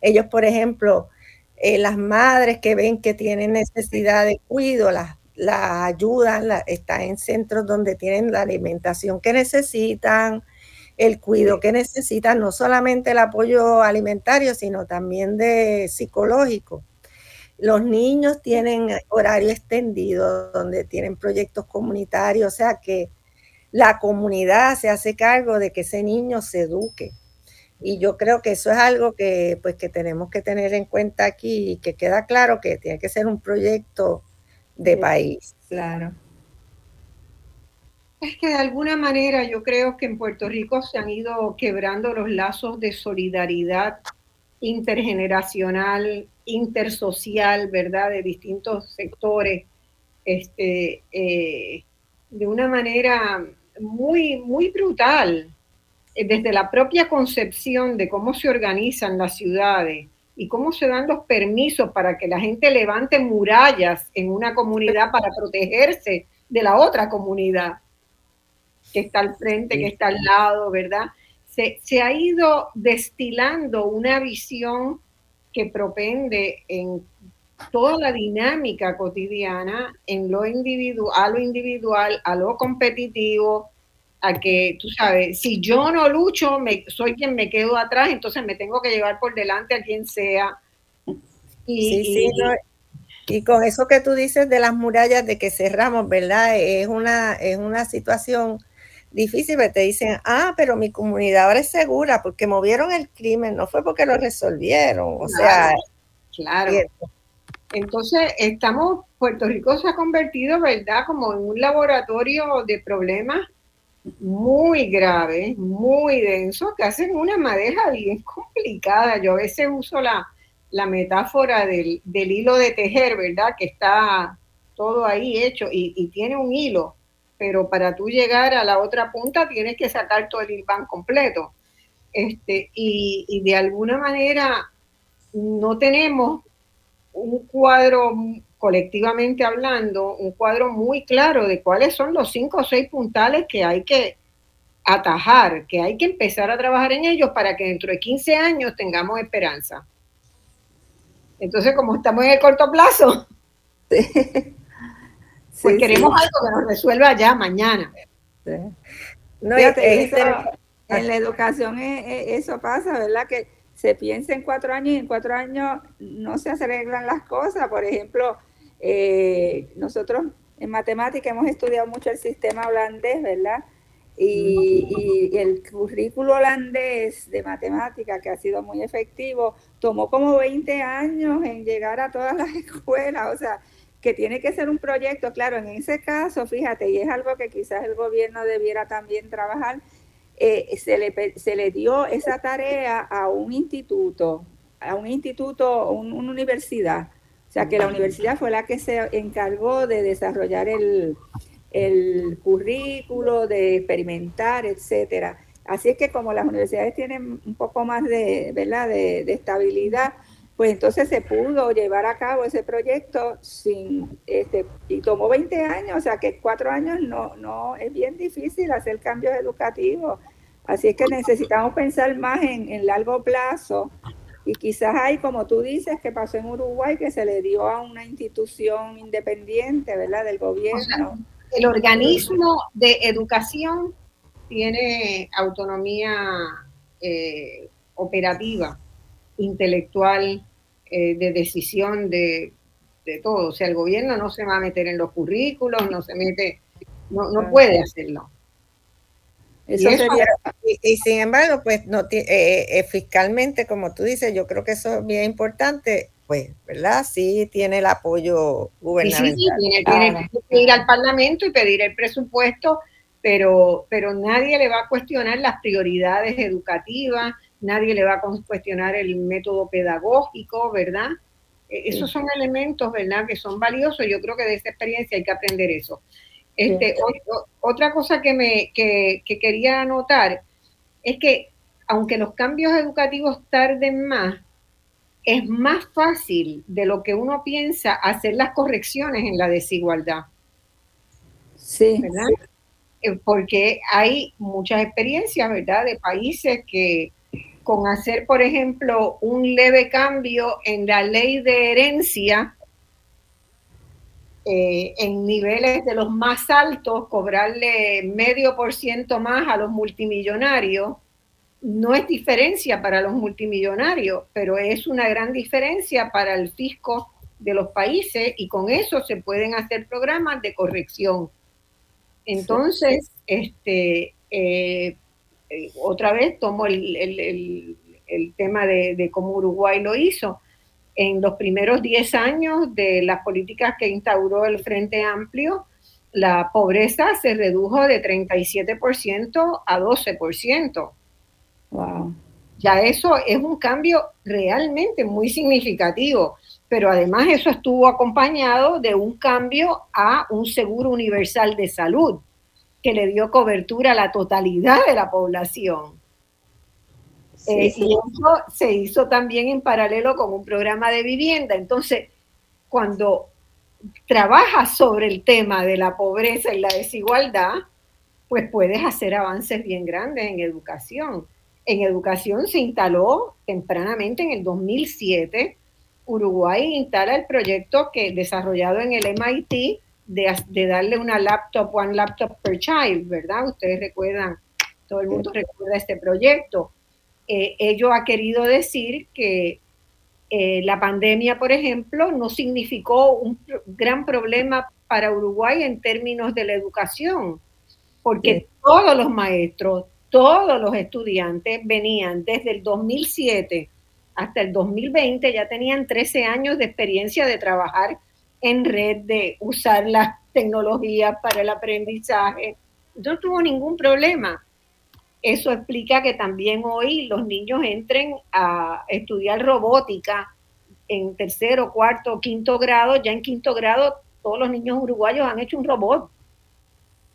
Ellos, por ejemplo, eh, las madres que ven que tienen necesidad de cuidado, las la ayudan, la, está en centros donde tienen la alimentación que necesitan, el cuidado que necesitan, no solamente el apoyo alimentario, sino también de psicológico. Los niños tienen horario extendido, donde tienen proyectos comunitarios, o sea que la comunidad se hace cargo de que ese niño se eduque. Y yo creo que eso es algo que, pues, que tenemos que tener en cuenta aquí y que queda claro que tiene que ser un proyecto de país. Claro. Es que de alguna manera yo creo que en Puerto Rico se han ido quebrando los lazos de solidaridad intergeneracional, intersocial, ¿verdad? De distintos sectores, este, eh, de una manera muy, muy brutal, desde la propia concepción de cómo se organizan las ciudades, y cómo se dan los permisos para que la gente levante murallas en una comunidad para protegerse de la otra comunidad que está al frente, que está al lado, ¿verdad? Se, se ha ido destilando una visión que propende en toda la dinámica cotidiana, en lo individual, a lo individual, a lo competitivo, a que, tú sabes, si yo no lucho, me, soy quien me quedo atrás, entonces me tengo que llevar por delante a quien sea. Y, y con eso que tú dices de las murallas de que cerramos, ¿verdad? Es una, es una situación difícil, te dicen, ah, pero mi comunidad ahora es segura porque movieron el crimen, no fue porque lo resolvieron, o sea. Claro. Entonces, estamos, Puerto Rico se ha convertido, ¿verdad?, como en un laboratorio de problemas muy grave, muy denso, que hacen una madeja bien complicada. Yo a veces uso la, metáfora del, hilo de tejer, ¿verdad? Que está todo ahí hecho y, tiene un hilo, pero para tú llegar a la otra punta tienes que sacar todo el hilván completo. Este, y, y de alguna manera no tenemos un cuadro colectivamente hablando, un cuadro muy claro de cuáles son los cinco o seis puntales que hay que atajar, que hay que empezar a trabajar en ellos para que dentro de 15 años tengamos esperanza. Entonces, como estamos en el corto plazo, pues queremos algo que nos resuelva ya mañana. No, en la educación e, e, eso pasa, ¿verdad? Que se piensa en cuatro años y en cuatro años no se arreglan las cosas. Por ejemplo, eh, nosotros en matemática hemos estudiado mucho el sistema holandés, ¿verdad? Y, el currículo holandés de matemática, que ha sido muy efectivo, tomó como 20 años en llegar a todas las escuelas. O sea, que tiene que ser un proyecto, claro, en ese caso, fíjate, y es algo que quizás el gobierno debiera también trabajar, eh, se, le, se le dio esa tarea a un instituto, a un instituto, una universidad. O sea, que la universidad fue la que se encargó de desarrollar el, el currículo, de experimentar, etcétera. Así es que como las universidades tienen un poco más de, ¿verdad? de estabilidad, pues entonces se pudo llevar a cabo ese proyecto sin, este, y tomó 20 años, o sea que cuatro años no, no, es bien difícil hacer cambios educativos. Así es que necesitamos pensar más en, en largo plazo y quizás hay, como tú dices, que pasó en Uruguay, que se le dio a una institución independiente, ¿verdad?, del gobierno. el organismo de educación tiene autonomía eh, operativa intelectual, eh, de decisión de, todo. O sea, el gobierno no se va a meter en los currículos, no se mete, no, no puede hacerlo. Eso y, sería, y, sin embargo, pues no eh, eh, fiscalmente, como tú dices, yo creo que eso es bien importante, pues, ¿verdad? Sí tiene el apoyo gubernamental. Sí, sí, tiene, que ir al Parlamento y pedir el presupuesto, pero, pero nadie le va a cuestionar las prioridades educativas, nadie le va a cuestionar el método pedagógico, ¿verdad? E, esos son elementos, ¿verdad?, que son valiosos. Yo creo que de esa experiencia hay que aprender eso. Este, otra cosa que, me, que, quería anotar es que aunque los cambios educativos tarden más, es más fácil de lo que uno piensa hacer las correcciones en la desigualdad. Sí. ¿verdad? Eh, porque hay muchas experiencias, ¿verdad?, de países que con hacer, por ejemplo, un leve cambio en la ley de herencia, eh, en niveles de los más altos, cobrarle medio por ciento más a los multimillonarios, no es diferencia para los multimillonarios, pero es una gran diferencia para el fisco de los países y con eso se pueden hacer programas de corrección. Entonces, este, eh, eh, otra vez tomo el, tema de, cómo Uruguay lo hizo. En los primeros 10 años de las políticas que instauró el Frente Amplio, la pobreza se redujo de 37% a 12%. Wow. Ya eso es un cambio realmente muy significativo, pero además eso estuvo acompañado de un cambio a un seguro universal de salud que le dio cobertura a la totalidad de la población. Eh, y eso se hizo también en paralelo con un programa de vivienda. Entonces, cuando trabajas sobre el tema de la pobreza y la desigualdad, pues puedes hacer avances bien grandes en educación. En educación se instaló tempranamente en el 2007. Uruguay instala el proyecto que desarrollado en el MIT de, darle una laptop, one laptop per child, ¿verdad? Ustedes recuerdan, todo el mundo recuerda este proyecto. Eh, ello ha querido decir que eh, la pandemia, por ejemplo, no significó un gran problema para Uruguay en términos de la educación, porque todos los maestros, todos los estudiantes venían desde el 2007 hasta el 2020, ya tenían 13 años de experiencia de trabajar en red, de usar las tecnologías para el aprendizaje. No tuvo ningún problema. Eso explica que también hoy los niños entren a estudiar robótica en tercero, cuarto, quinto grado. Ya en quinto grado todos los niños uruguayos han hecho un robot.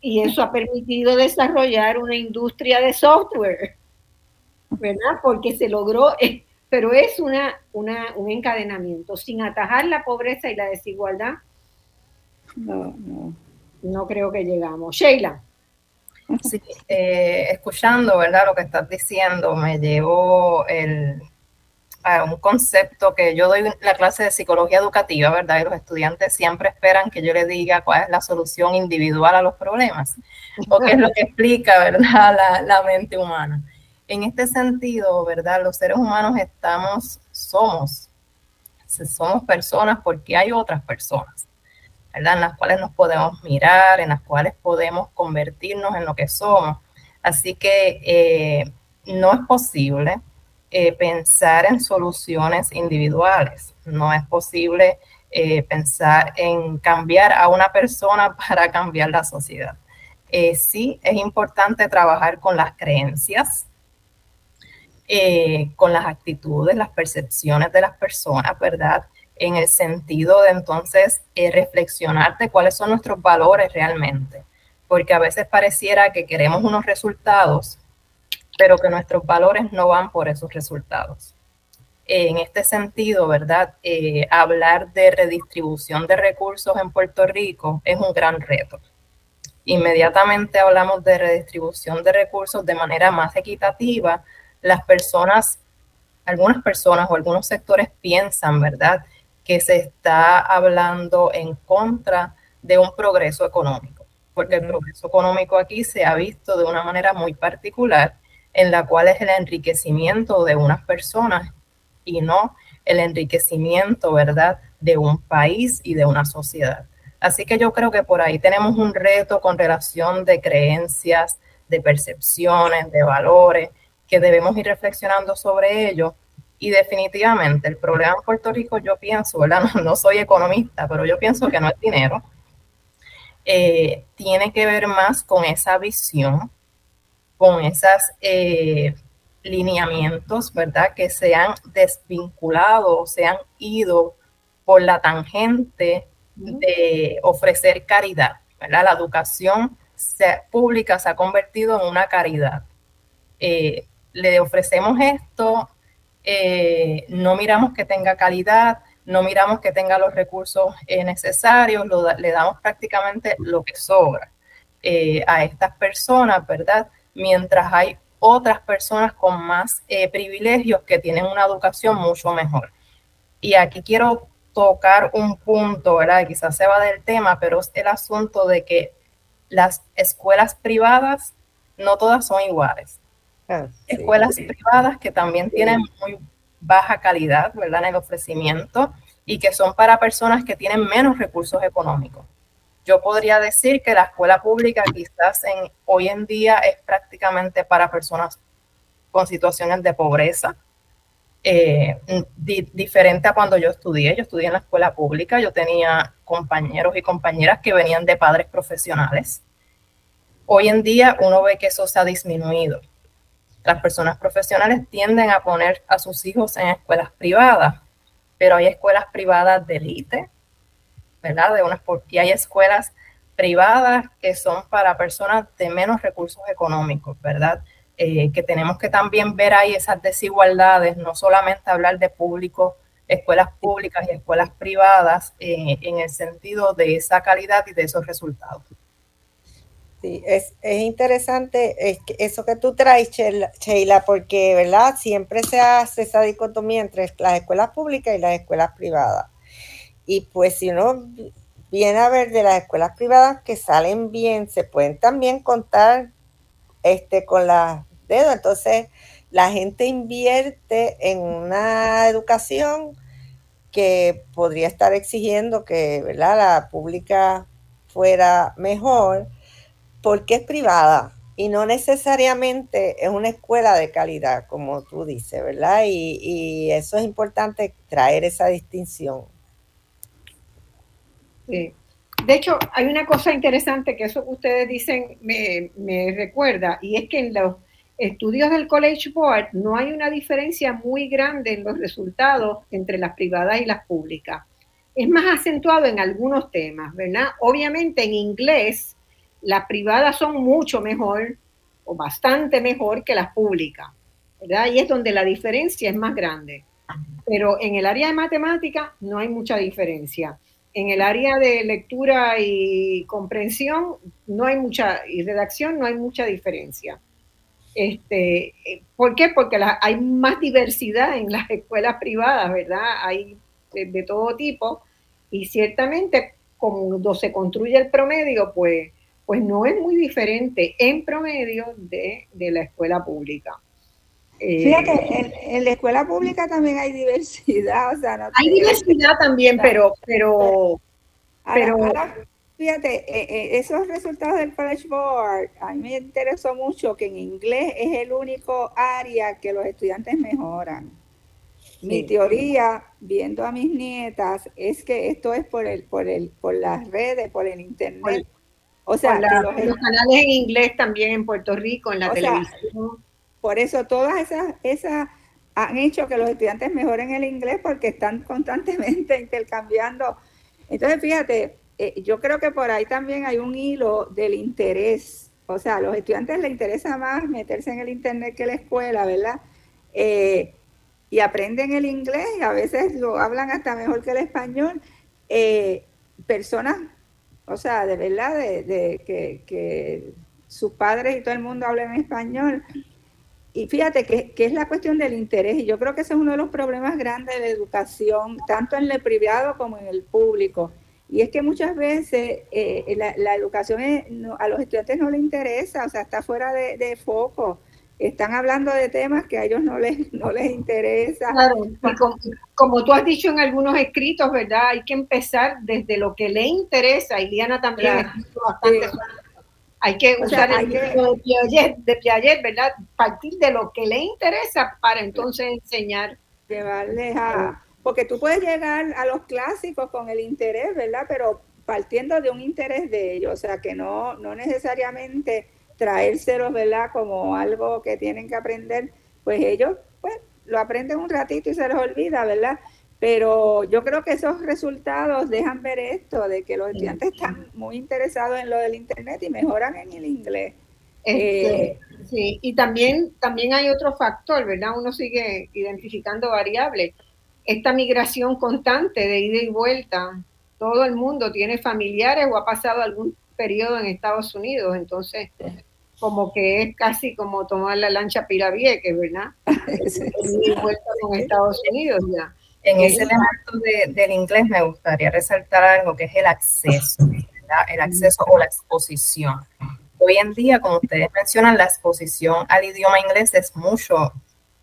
Y eso ha permitido desarrollar una industria de software, ¿verdad? Porque se logró pero es una, un encadenamiento. Sin atajar la pobreza y la desigualdad, no, no, no creo que llegamos. Sheila. Sí, eh, escuchando, ¿verdad? Lo que estás diciendo, me llevó el, a un concepto que yo doy la clase de psicología educativa, ¿verdad? Y los estudiantes siempre esperan que yo les diga cuál es la solución individual a los problemas, o qué es lo que explica, ¿verdad? La, la mente humana en este sentido, ¿verdad? Los seres humanos estamos, somos, somos personas porque hay otras personas, ¿verdad? En las cuales nos podemos mirar, en las cuales podemos convertirnos en lo que somos. Así que eh, no es posible eh, pensar en soluciones individuales, no es posible eh, pensar en cambiar a una persona para cambiar la sociedad. Sí, es importante trabajar con las creencias, eh, con las actitudes, las percepciones de las personas, ¿verdad? En el sentido de entonces reflexionar de cuáles son nuestros valores realmente, porque a veces pareciera que queremos unos resultados, pero que nuestros valores no van por esos resultados en este sentido, ¿verdad? Eh, hablar de redistribución de recursos en Puerto Rico es un gran reto. Inmediatamente hablamos de redistribución de recursos de manera más equitativa. Las personas, algunas personas o algunos sectores piensan, ¿verdad?, que se está hablando en contra de un progreso económico, porque el progreso económico aquí se ha visto de una manera muy particular, en la cual es el enriquecimiento de unas personas y no el enriquecimiento, ¿verdad?, de un país y de una sociedad. Así que yo creo que por ahí tenemos un reto con relación de creencias, de percepciones, de valores, que debemos ir reflexionando sobre ello. Y definitivamente el problema en Puerto Rico, yo pienso, ¿verdad? No, soy economista, pero yo pienso que no es dinero. Eh, tiene que ver más con esa visión, con esas eh, lineamientos, ¿verdad? Que se han desvinculado, se han ido por la tangente de ofrecer caridad, ¿verdad? La educación pública se ha convertido en una caridad. Eh, le ofrecemos esto, eh, no miramos que tenga calidad, no miramos que tenga los recursos eh, necesarios, le damos prácticamente lo que sobra a estas personas, ¿verdad? Mientras hay otras personas con más eh, privilegios que tienen una educación mucho mejor. Y aquí quiero tocar un punto, ¿verdad? Quizás se va del tema, pero es el asunto de que las escuelas privadas no todas son iguales. Ah, escuelas privadas que también tienen muy baja calidad, ¿verdad? En el ofrecimiento y que son para personas que tienen menos recursos económicos. Yo podría decir que la escuela pública quizás en, hoy en día es prácticamente para personas con situaciones de pobreza, eh, diferente a cuando yo estudié. Yo estudié en la escuela pública, yo tenía compañeros y compañeras que venían de padres profesionales. Hoy en día uno ve que eso se ha disminuido. Las personas profesionales tienden a poner a sus hijos en escuelas privadas, pero hay escuelas privadas de élite, ¿verdad? De unas, y hay escuelas privadas que son para personas de menos recursos económicos, ¿verdad? Eh, que tenemos que también ver ahí esas desigualdades, no solamente hablar de público, escuelas públicas y escuelas privadas eh, en el sentido de esa calidad y de esos resultados. Sí, es, es interesante eso que tú traes, Sheila, porque, ¿verdad? Siempre se hace esa dicotomía entre las escuelas públicas y las escuelas privadas. Y pues si uno viene a ver de las escuelas privadas que salen bien, se pueden también contar este, con las dedos. Entonces, la gente invierte en una educación que podría estar exigiendo que ¿verdad? la pública fuera mejor porque es privada y no necesariamente es una escuela de calidad, como tú dices, ¿verdad? Y, y eso es importante traer esa distinción. De hecho, hay una cosa interesante que eso que ustedes dicen me, me recuerda, y es que en los estudios del College Board no hay una diferencia muy grande en los resultados entre las privadas y las públicas. Es más acentuado en algunos temas, ¿verdad? Obviamente en inglés las privadas son mucho mejor o bastante mejor que las públicas, ¿verdad? Y es donde la diferencia es más grande. Pero en el área de matemática no hay mucha diferencia en el área de lectura y comprensión no hay mucha, y redacción no hay mucha diferencia. Este, ¿Por qué? Porque hay más diversidad en las escuelas privadas, ¿verdad? Hay de, todo tipo y ciertamente cuando se construye el promedio, pues, pues no es muy diferente en promedio de, de la escuela pública. Fíjate, eh, en, la escuela pública también hay diversidad, o sea, hay diversidad también, pero, pero, pero, fíjate, eh, eh, esos resultados del College Board, a mí me interesó mucho que en inglés es el único área que los estudiantes mejoran. Mi teoría, viendo a mis nietas, es que esto es por el, por el, por las redes, por el internet. O sea, los, canales en inglés también en Puerto Rico, en la televisión. por eso todas esas, esas han hecho que los estudiantes mejoren el inglés porque están constantemente intercambiando. Entonces, fíjate, eh, yo creo que por ahí también hay un hilo del interés. O sea, a los estudiantes les interesa más meterse en el internet que la escuela, ¿verdad? Eh, y aprenden el inglés y a veces lo hablan hasta mejor que el español. Eh, personas, o sea, de verdad, de, que, que, sus padres y todo el mundo hablen español. Y fíjate que, es la cuestión del interés, y yo creo que ese es uno de los problemas grandes de la educación, tanto en el privado como en el público. Y es que muchas veces eh, la, educación a los estudiantes no les interesa, o sea, está fuera de, de foco están hablando de temas que a ellos no les, no les interesa. Claro, como, tú has dicho en algunos escritos, ¿verdad? Hay que empezar desde lo que le interesa. Y Diana también bastante. Hay que usar el De, Piaget, ¿verdad? Partir de lo que le interesa para entonces enseñar. Llevarles a... Porque tú puedes llegar a los clásicos con el interés, ¿verdad? Pero partiendo de un interés de ellos, o sea, que no, no necesariamente traérselos, ¿verdad? Como algo que tienen que aprender, pues ellos pues lo aprenden un ratito y se les olvida, ¿verdad? Pero yo creo que esos resultados dejan ver esto, de que los estudiantes están muy interesados en lo del Internet y mejoran en el inglés. Este, eh, sí, y también, también hay otro factor, ¿verdad? Uno sigue identificando variables. Esta migración constante de ida y vuelta, todo el mundo tiene familiares o ha pasado algún periodo en Estados Unidos, entonces como que es casi como tomar la lancha Piravieque, ¿verdad? y vuelta con Estados Unidos ya. En ese elemento del inglés me gustaría resaltar algo que es el acceso, el acceso o la exposición. Hoy en día, como ustedes mencionan, la exposición al idioma inglés es mucho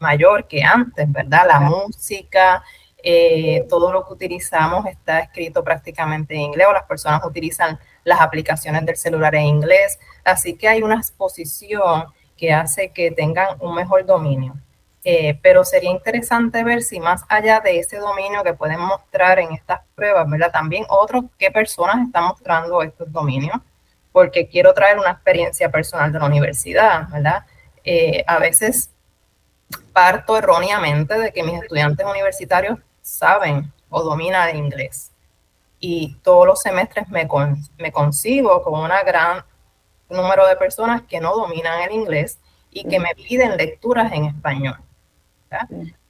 mayor que antes, ¿verdad? La música, eh, todo lo que utilizamos está escrito prácticamente en inglés o las personas utilizan las aplicaciones del celular en inglés, así que hay una exposición que hace que tengan un mejor dominio. Eh, pero sería interesante ver si más allá de ese dominio que pueden mostrar en estas pruebas, ¿verdad? También otros, qué personas están mostrando estos dominios, porque quiero traer una experiencia personal de la universidad, ¿verdad? Eh, a veces parto erróneamente de que mis estudiantes universitarios saben o dominan el inglés y todos los semestres me, me consigo con un gran número de personas que no dominan el inglés y que me piden lecturas en español.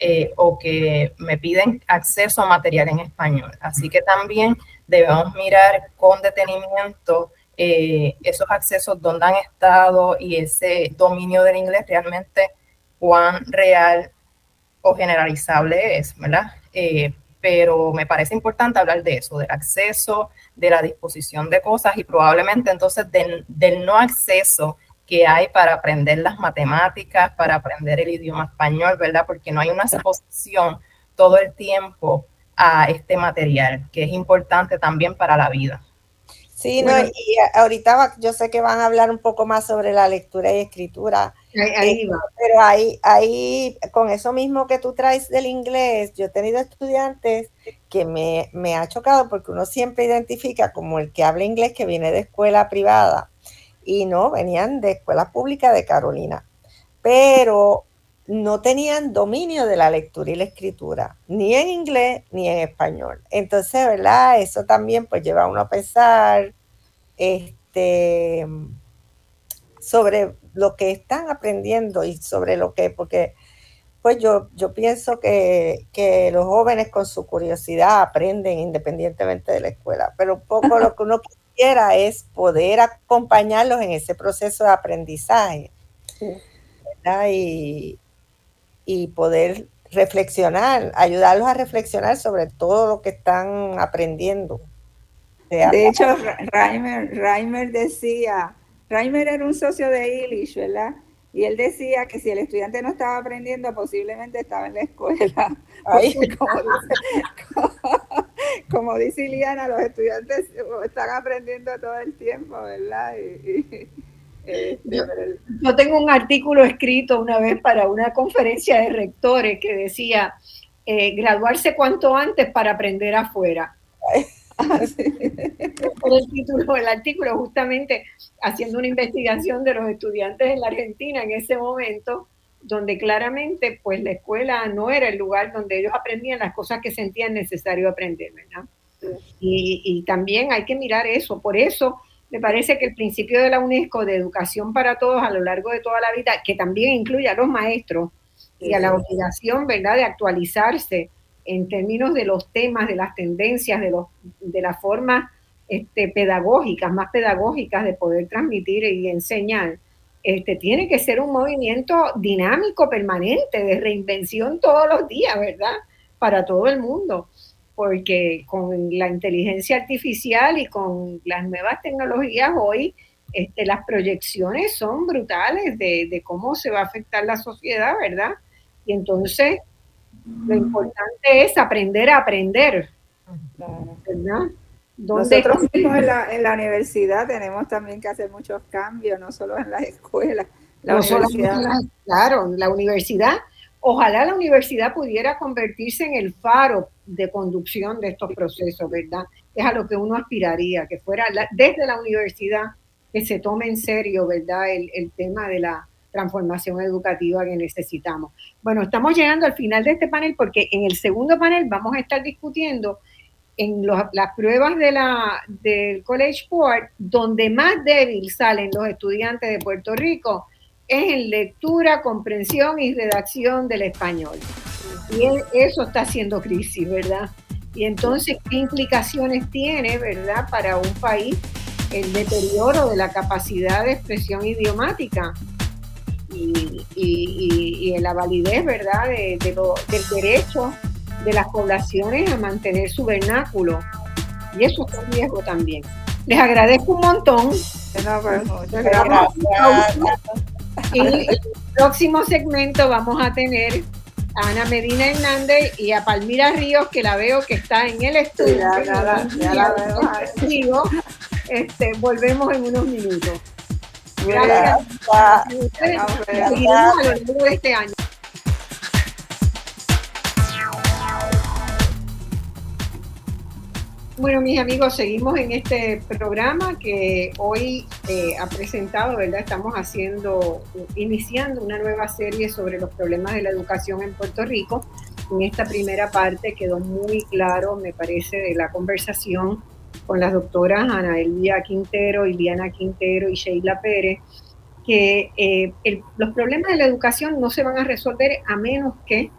Eh, o que me piden acceso a material en español. Así que también debemos mirar con detenimiento eh, esos accesos donde han estado y ese dominio del inglés realmente cuán real o generalizable es, ¿verdad? Eh, pero me parece importante hablar de eso, del acceso, de la disposición de cosas y probablemente entonces del, no acceso que hay para aprender las matemáticas, para aprender el idioma español, ¿verdad? Porque no hay una exposición todo el tiempo a este material, que es importante también para la vida. Sí, no, y ahorita yo sé que van a hablar un poco más sobre la lectura y escritura. Ahí, eh, Pero ahí, ahí, con eso mismo que tú traes del inglés, yo he tenido estudiantes que me, me ha chocado porque uno siempre identifica como el que habla inglés que viene de escuela privada y no, venían de escuela pública de Carolina. Pero no tenían dominio de la lectura y la escritura, ni en inglés ni en español. Entonces, ¿verdad? Eso también pues lleva a uno a pensar este, sobre lo que están aprendiendo y sobre lo que, porque pues yo, yo pienso que, que los jóvenes con su curiosidad aprenden independientemente de la escuela, pero un poco lo que uno quisiera es poder acompañarlos en ese proceso de aprendizaje. Y, y poder reflexionar, ayudarlos a reflexionar sobre todo lo que están aprendiendo. De hecho, Reimer, Reimer decía, Reimer era un socio de Illich, ¿verdad? Y él decía que si el estudiante no estaba aprendiendo, posiblemente estaba en la escuela. como, dice Iliana, los estudiantes están aprendiendo todo el tiempo, ¿verdad? y, este, yo, tengo un artículo escrito una vez para una conferencia de rectores que decía, eh, graduarse cuanto antes para aprender afuera. Por el título del artículo, justamente haciendo una investigación de los estudiantes en la Argentina en ese momento, donde claramente pues la escuela no era el lugar donde ellos aprendían las cosas que sentían necesario aprender, ¿verdad? Y, y, también hay que mirar eso. Por eso me parece que el principio de la UNESCO de educación para todos a lo largo de toda la vida, que también incluye a los maestros y a la obligación, ¿verdad?, de actualizarse en términos de los temas, de las tendencias, de, los, de las formas este, pedagógicas, más pedagógicas de poder transmitir y enseñar este, tiene que ser un movimiento dinámico, permanente, de reinvención todos los días, ¿verdad? Para todo el mundo, porque con la inteligencia artificial y con las nuevas tecnologías hoy, este, las proyecciones son brutales de, cómo se va a afectar la sociedad, ¿verdad? Y entonces, lo importante es aprender a aprender, ¿verdad? Nosotros mismos en la, en la, universidad tenemos también que hacer muchos cambios, no solo en las escuelas. La universidad. claro, la universidad, ojalá la universidad pudiera convertirse en el faro de conducción de estos procesos, ¿verdad? Es a lo que uno aspiraría, que fuera desde la universidad que se tome en serio, ¿verdad? El, el tema de la transformación educativa que necesitamos. Bueno, estamos llegando al final de este panel porque en el segundo panel vamos a estar discutiendo en las pruebas de la, del College Board, donde más débil salen los estudiantes de Puerto Rico es en lectura, comprensión y redacción del español. Y eso está haciendo crisis, ¿verdad? Y entonces, ¿qué implicaciones tiene, ¿verdad?, para un país el deterioro de la capacidad de expresión idiomática y, y, y, la validez, ¿verdad?, de, de lo, del derecho de las poblaciones a mantener su vernáculo. Y eso es un riesgo también. Les agradezco un montón. Y en el próximo segmento vamos a tener a Ana Medina Hernández y a Palmira Ríos, que la veo que está en el estudio. Ya, la, veo. Este, volvemos en unos minutos. Gracias. Seguiremos a lo largo de este año. Bueno, mis amigos, seguimos en este programa que hoy eh, ha presentado, ¿verdad? Estamos haciendo, iniciando una nueva serie sobre los problemas de la educación en Puerto Rico. En esta primera parte quedó muy claro, me parece, de la conversación con las doctoras Ana Elvia Quintero, Iliana Quintero y Sheila Pérez, que eh, los problemas de la educación no se van a resolver a menos que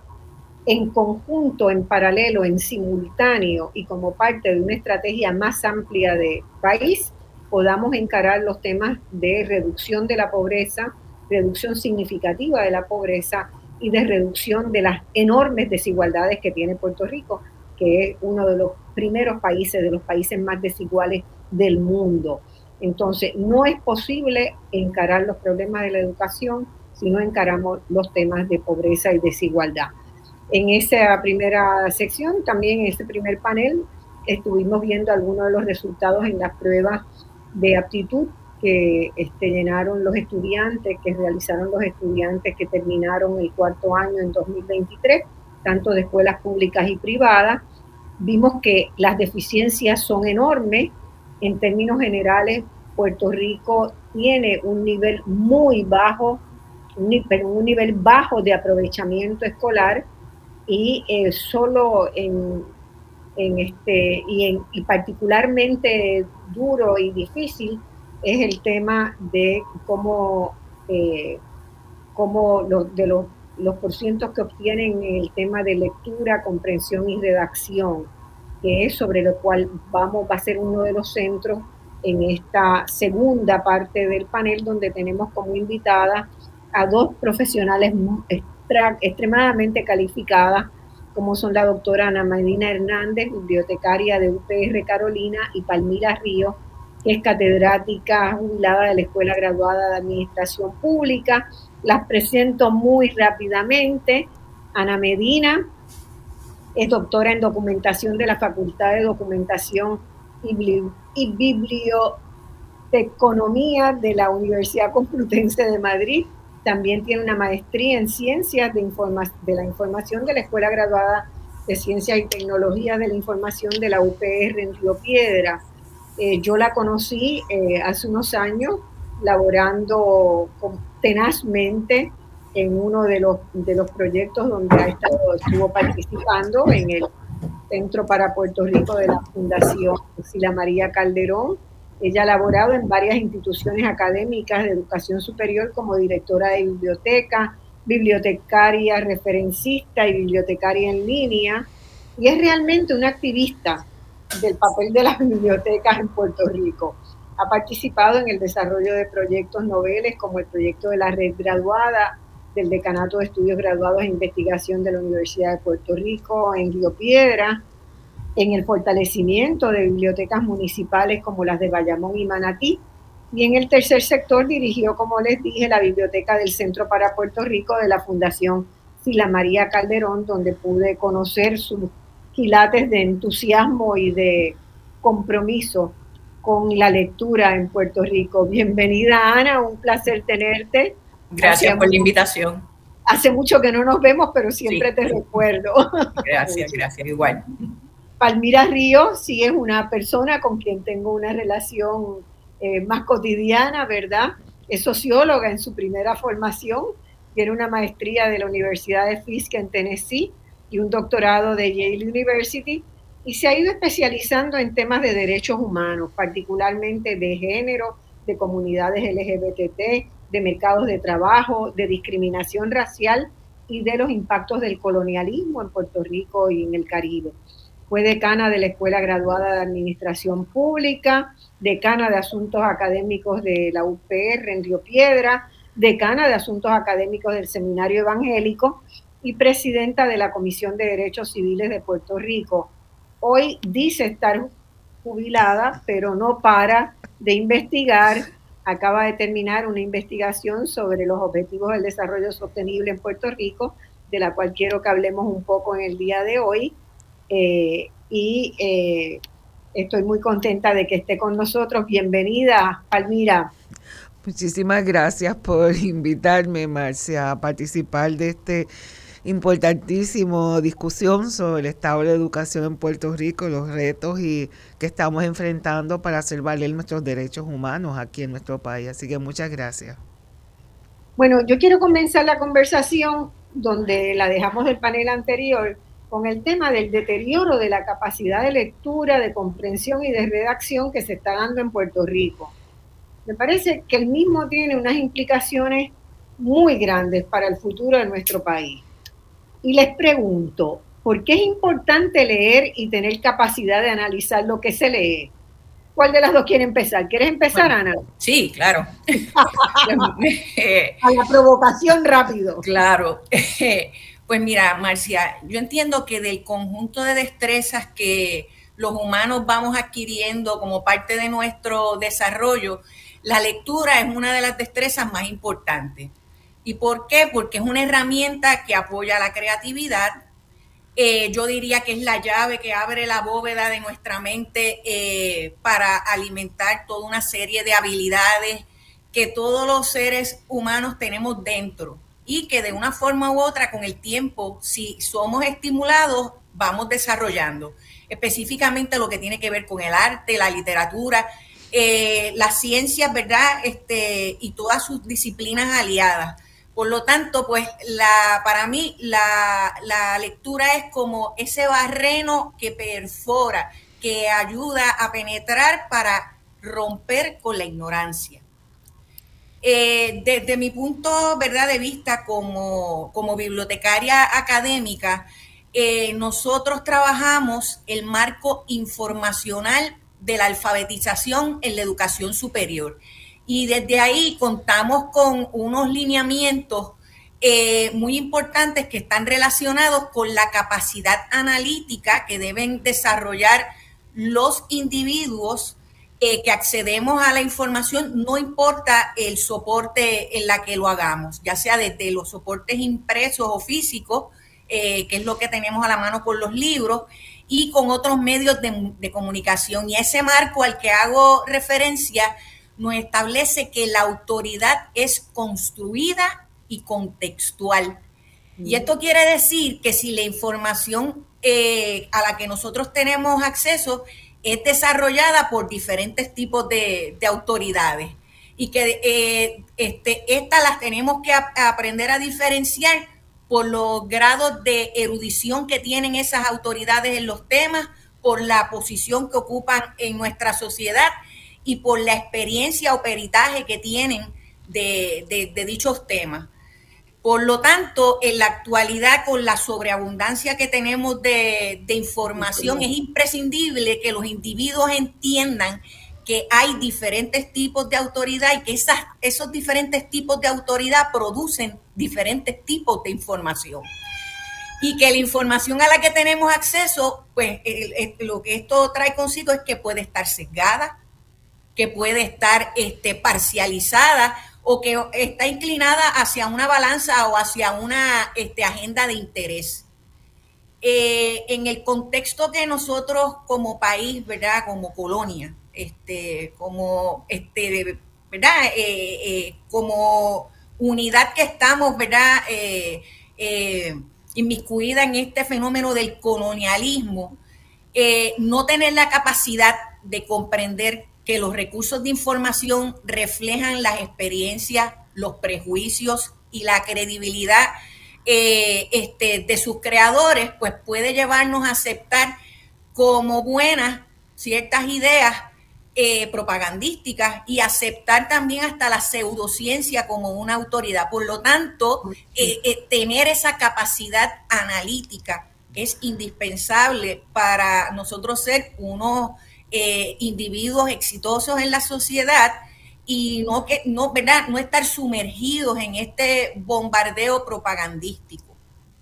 en conjunto, en paralelo, en simultáneo y como parte de una estrategia más amplia de país, podamos encarar los temas de reducción de la pobreza, reducción significativa de la pobreza y de reducción de las enormes desigualdades que tiene Puerto Rico, que es uno de los primeros países, de los países más desiguales del mundo. Entonces, no es posible encarar los problemas de la educación si no encaramos los temas de pobreza y desigualdad. En esa primera sección, también en este primer panel, estuvimos viendo algunos de los resultados en las pruebas de aptitud que este, llenaron los estudiantes, que realizaron los estudiantes que terminaron el cuarto año en 2023, tanto de escuelas públicas y privadas. Vimos que las deficiencias son enormes. En términos generales, Puerto Rico tiene un nivel muy bajo, un, un nivel bajo de aprovechamiento escolar y eh, solo en, este, y, en, particularmente duro y difícil es el tema de cómo, eh, cómo los, de los, los porcientos que obtienen el tema de lectura, comprensión y redacción, que es sobre lo cual vamos, va a ser uno de los centros en esta segunda parte del panel donde tenemos como invitada a dos profesionales extremadamente calificada, como son la doctora Ana Medina Hernández, bibliotecaria de UPR Carolina, y Palmira Ríos, que es catedrática jubilada de la Escuela Graduada de Administración Pública. Las presento muy rápidamente. Ana Medina es doctora en documentación de la Facultad de Documentación y, Biblioteconomía de la Universidad Complutense de Madrid también tiene una maestría en ciencias de, de la información de la Escuela Graduada de Ciencias y Tecnologías de la Información de la UPR en Río Piedra. Eh, yo la conocí eh, hace unos años laborando tenazmente en uno de los, de los proyectos donde ha estado, estuvo participando en el Centro para Puerto Rico de la Fundación Sila María Calderón. Ella ha laborado en varias instituciones académicas de educación superior como directora de biblioteca, bibliotecaria referencista y bibliotecaria en línea, y es realmente una activista del papel de las bibliotecas en Puerto Rico. Ha participado en el desarrollo de proyectos noveles como el proyecto de la red graduada del Decanato de Estudios Graduados en Investigación de la Universidad de Puerto Rico en Río Piedra, en el fortalecimiento de bibliotecas municipales como las de Bayamón y Manatí, y en el tercer sector dirigió, como les dije, la biblioteca del Centro para Puerto Rico de la Fundación Sila María Calderón, donde pude conocer sus quilates de entusiasmo y de compromiso con la lectura en Puerto Rico. Bienvenida Ana, un placer tenerte. Gracias por la invitación. Hace mucho que no nos vemos, pero siempre te recuerdo. Gracias, gracias, igual. Palmira Río sí es una persona con quien tengo una relación eh, más cotidiana, ¿verdad? Es socióloga en su primera formación, tiene una maestría de la Universidad de Fisk en Tennessee y un doctorado de Yale University y se ha ido especializando en temas de derechos humanos, particularmente de género, de comunidades LGBT, de mercados de trabajo, de discriminación racial y de los impactos del colonialismo en Puerto Rico y en el Caribe. Fue decana de la Escuela Graduada de Administración Pública, decana de Asuntos Académicos de la UPR en Río Piedra, decana de Asuntos Académicos del Seminario Evangélico y presidenta de la Comisión de Derechos Civiles de Puerto Rico. Hoy dice estar jubilada, pero no para de investigar. Acaba de terminar una investigación sobre los objetivos del desarrollo sostenible en Puerto Rico, de la cual quiero que hablemos un poco en el día de hoy. Eh, y eh, estoy muy contenta de que esté con nosotros. Bienvenida, Palmira. Muchísimas gracias por invitarme, Marcia, a participar de este importantísimo discusión sobre el estado de la educación en Puerto Rico, los retos y que estamos enfrentando para hacer valer nuestros derechos humanos aquí en nuestro país. Así que muchas gracias. Bueno, yo quiero comenzar la conversación donde la dejamos del panel anterior con el tema del deterioro de la capacidad de lectura, de comprensión y de redacción que se está dando en Puerto Rico. Me parece que el mismo tiene unas implicaciones muy grandes para el futuro de nuestro país. Y les pregunto, ¿por qué es importante leer y tener capacidad de analizar lo que se lee? ¿Cuál de las dos quiere empezar? ¿Quieres empezar, Ana? Sí, claro. A la provocación rápido. Claro. Pues mira, Marcia, yo entiendo que del conjunto de destrezas que los humanos vamos adquiriendo como parte de nuestro desarrollo, la lectura es una de las destrezas más importantes. ¿Y por qué? Porque es una herramienta que apoya la creatividad. Eh, yo diría que es la llave que abre la bóveda de nuestra mente eh, para alimentar toda una serie de habilidades que todos los seres humanos tenemos dentro y que de una forma u otra con el tiempo, si somos estimulados, vamos desarrollando. Específicamente lo que tiene que ver con el arte, la literatura, eh, las ciencias, ¿verdad? Este, y todas sus disciplinas aliadas. Por lo tanto, pues la, para mí la, la lectura es como ese barreno que perfora, que ayuda a penetrar para romper con la ignorancia. Eh, desde mi punto ¿verdad? de vista como, bibliotecaria académica, eh, nosotros trabajamos el marco informacional de la alfabetización en la educación superior. Y desde ahí contamos con unos lineamientos eh, muy importantes que están relacionados con la capacidad analítica que deben desarrollar los individuos eh, que accedemos a la información, no importa el soporte en la que lo hagamos, ya sea desde los soportes impresos o físicos, eh, que es lo que tenemos a la mano con los libros, y con otros medios de, de comunicación. Y ese marco al que hago referencia nos establece que la autoridad es construida y contextual. Y esto quiere decir que si la información eh, a la que nosotros tenemos acceso es desarrollada por diferentes tipos de, autoridades y que eh, este, estas las tenemos que aprender a diferenciar por los grados de erudición que tienen esas autoridades en los temas, por la posición que ocupan en nuestra sociedad y por la experiencia o peritaje que tienen de, dichos temas. Por lo tanto, en la actualidad, con la sobreabundancia que tenemos de, información, es imprescindible que los individuos entiendan que hay diferentes tipos de autoridad y que esas, esos diferentes tipos de autoridad producen diferentes tipos de información. Y que la información a la que tenemos acceso, pues lo que esto trae consigo es que puede estar sesgada, que puede estar este, parcializada o que está inclinada hacia una balanza o hacia una este, agenda de interés. Eh, en el contexto que nosotros como país, ¿verdad? Como colonia, este, como, este, ¿verdad? Eh, eh, como unidad que estamos, ¿verdad? inmiscuida en este fenómeno del colonialismo, no tener la capacidad de comprender que los recursos de información reflejan las experiencias, los prejuicios y la credibilidad eh, este, de sus creadores, pues puede llevarnos a aceptar como buenas ciertas ideas eh, propagandísticas y aceptar también hasta la pseudociencia como una autoridad. Por lo tanto, eh, tener esa capacidad analítica es indispensable para nosotros ser unos eh, individuos exitosos en la sociedad y no, que, no, ¿verdad? no estar sumergidos en este bombardeo propagandístico,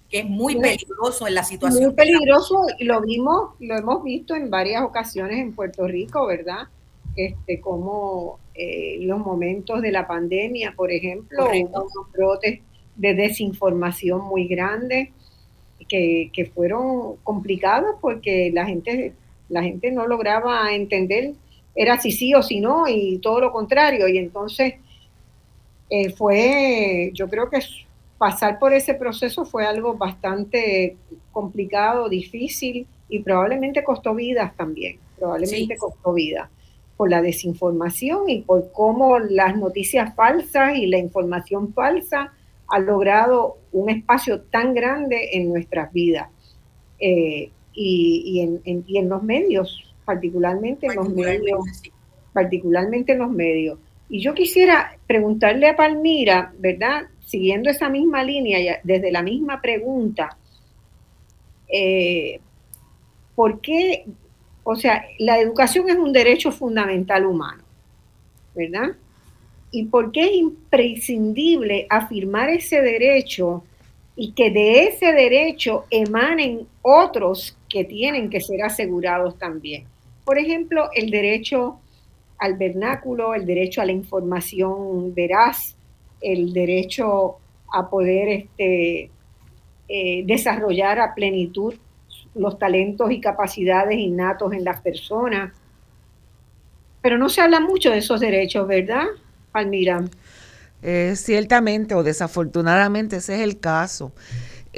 que es muy peligroso en la situación. Muy peligroso, y lo vimos, lo hemos visto en varias ocasiones en Puerto Rico, ¿verdad? Este, como eh, los momentos de la pandemia, por ejemplo, unos brotes de desinformación muy grandes que, que fueron complicados porque la gente la gente no lograba entender, era si sí o si no, y todo lo contrario. Y entonces eh, fue, yo creo que pasar por ese proceso fue algo bastante complicado, difícil y probablemente costó vidas también, probablemente costó vidas por la desinformación y por cómo las noticias falsas y la información falsa ha logrado un espacio tan grande en nuestras vidas. Eh, y, en, y en los medios, particularmente en los medios, particularmente en los medios. Y yo quisiera preguntarle a Palmira, ¿verdad? Siguiendo esa misma línea, desde la misma pregunta, eh, ¿por qué? O sea, la educación es un derecho fundamental humano, ¿verdad? ¿Y por qué es imprescindible afirmar ese derecho y que de ese derecho emanen otros que tienen que ser asegurados también. Por ejemplo, el derecho al vernáculo, el derecho a la información veraz, el derecho a poder este, eh, desarrollar a plenitud los talentos y capacidades innatos en las personas. Pero no se habla mucho de esos derechos, ¿verdad, Palmira? Eh, ciertamente o desafortunadamente ese es el caso.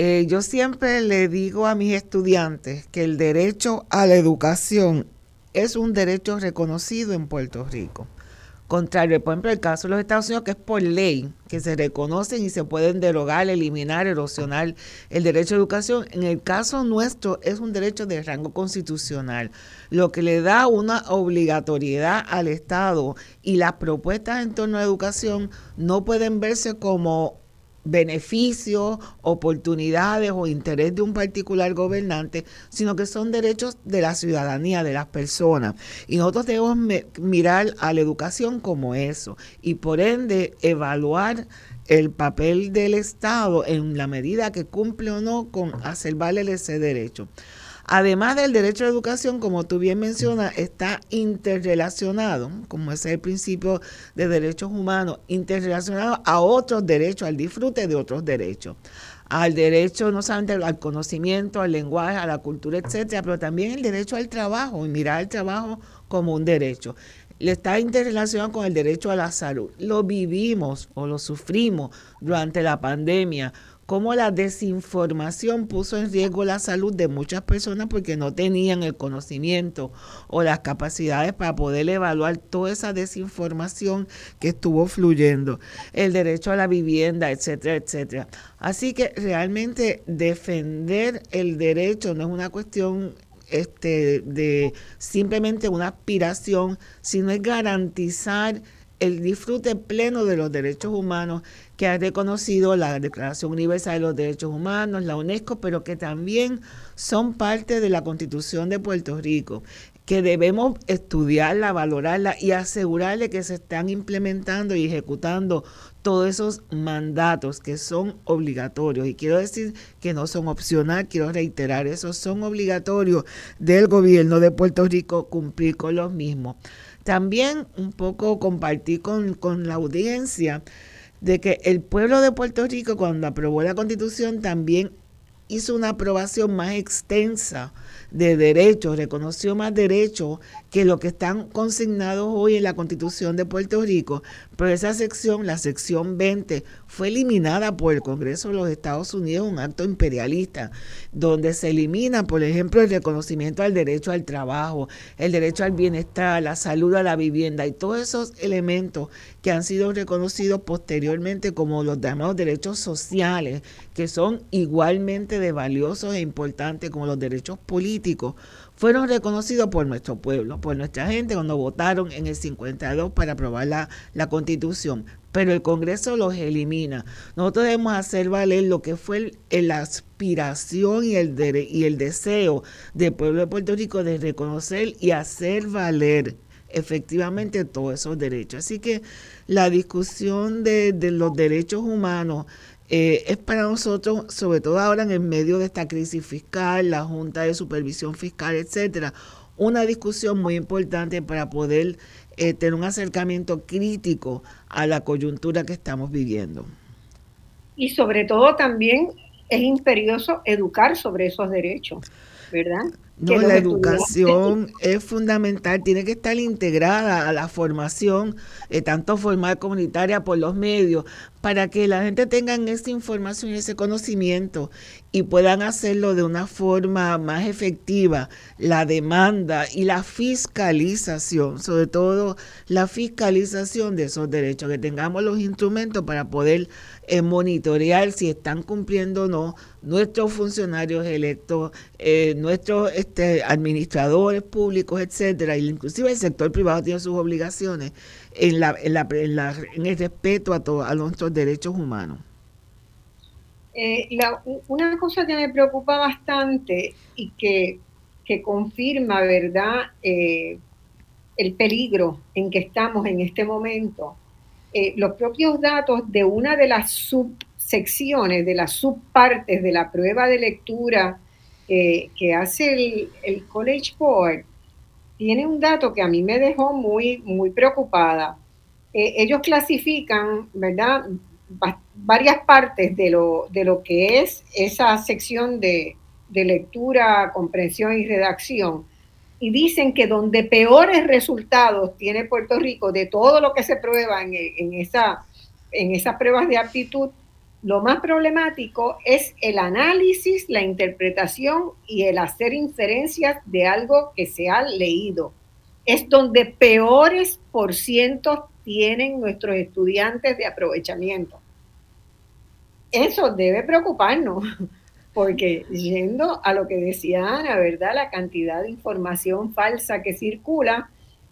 Eh, yo siempre le digo a mis estudiantes que el derecho a la educación es un derecho reconocido en Puerto Rico. Contrario, por ejemplo, el caso de los Estados Unidos, que es por ley, que se reconocen y se pueden derogar, eliminar, erosionar el derecho a educación. En el caso nuestro es un derecho de rango constitucional, lo que le da una obligatoriedad al Estado y las propuestas en torno a educación no pueden verse como beneficios, oportunidades o interés de un particular gobernante, sino que son derechos de la ciudadanía, de las personas. Y nosotros debemos mirar a la educación como eso y por ende evaluar el papel del Estado en la medida que cumple o no con hacer valer ese derecho. Además del derecho a la educación, como tú bien mencionas, está interrelacionado, como es el principio de derechos humanos, interrelacionado a otros derechos, al disfrute de otros derechos al derecho no solamente al conocimiento, al lenguaje, a la cultura, etcétera, pero también el derecho al trabajo y mirar el trabajo como un derecho. Está interrelacionado con el derecho a la salud. Lo vivimos o lo sufrimos durante la pandemia cómo la desinformación puso en riesgo la salud de muchas personas porque no tenían el conocimiento o las capacidades para poder evaluar toda esa desinformación que estuvo fluyendo, el derecho a la vivienda, etcétera, etcétera. Así que realmente defender el derecho no es una cuestión este, de simplemente una aspiración, sino es garantizar el disfrute pleno de los derechos humanos que ha reconocido la Declaración Universal de los Derechos Humanos, la UNESCO, pero que también son parte de la Constitución de Puerto Rico que debemos estudiarla, valorarla y asegurarle que se están implementando y ejecutando todos esos mandatos que son obligatorios. Y quiero decir que no son opcional, quiero reiterar, esos son obligatorios del gobierno de Puerto Rico cumplir con los mismos. También un poco compartí con, con la audiencia de que el pueblo de Puerto Rico cuando aprobó la constitución también hizo una aprobación más extensa de derechos, reconoció más derechos que lo que están consignados hoy en la Constitución de Puerto Rico, pero esa sección, la sección 20, fue eliminada por el Congreso de los Estados Unidos, un acto imperialista, donde se elimina, por ejemplo, el reconocimiento al derecho al trabajo, el derecho al bienestar, la salud, a la vivienda y todos esos elementos que han sido reconocidos posteriormente como los llamados derechos sociales, que son igualmente de valiosos e importantes como los derechos políticos, fueron reconocidos por nuestro pueblo, por nuestra gente cuando votaron en el 52 para aprobar la, la constitución. Pero el Congreso los elimina. Nosotros debemos hacer valer lo que fue la aspiración y el, deseo del pueblo de Puerto Rico de reconocer y hacer valer efectivamente todos esos derechos. Así que la discusión de los derechos humanos eh, es para nosotros, sobre todo ahora en el medio de esta crisis fiscal, la Junta de Supervisión Fiscal, etcétera, una discusión muy importante para poder eh, tener un acercamiento crítico a la coyuntura que estamos viviendo. Y sobre todo también es imperioso educar sobre esos derechos, ¿verdad? No, la educación es fundamental, tiene que estar integrada a la formación, eh, tanto formal comunitaria por los medios, para que la gente tenga esa información y ese conocimiento y puedan hacerlo de una forma más efectiva, la demanda y la fiscalización, sobre todo la fiscalización de esos derechos, que tengamos los instrumentos para poder eh, monitorear si están cumpliendo o no nuestros funcionarios electos, eh, nuestros este, administradores públicos, etcétera, y inclusive el sector privado tiene sus obligaciones en, la, en, la, en, el respeto a, a nuestros derechos humanos. Eh, una cosa que me preocupa bastante y que, que confirma, ¿verdad?, eh, el peligro en que estamos en este momento, eh, los propios datos de una de las subsecciones, de las subpartes de la prueba de lectura que hace el, el College Board, tiene un dato que a mí me dejó muy, muy preocupada. Eh, ellos clasifican, ¿verdad? varias partes de lo, de lo que es esa sección de, lectura, comprensión y redacción. Y dicen que donde peores resultados tiene Puerto Rico de todo lo que se prueba en, en, esa, en esas pruebas de aptitud, lo más problemático es el análisis, la interpretación y el hacer inferencias de algo que se ha leído. Es donde peores por cientos tienen nuestros estudiantes de aprovechamiento. Eso debe preocuparnos, porque yendo a lo que decía Ana, ¿verdad? La cantidad de información falsa que circula,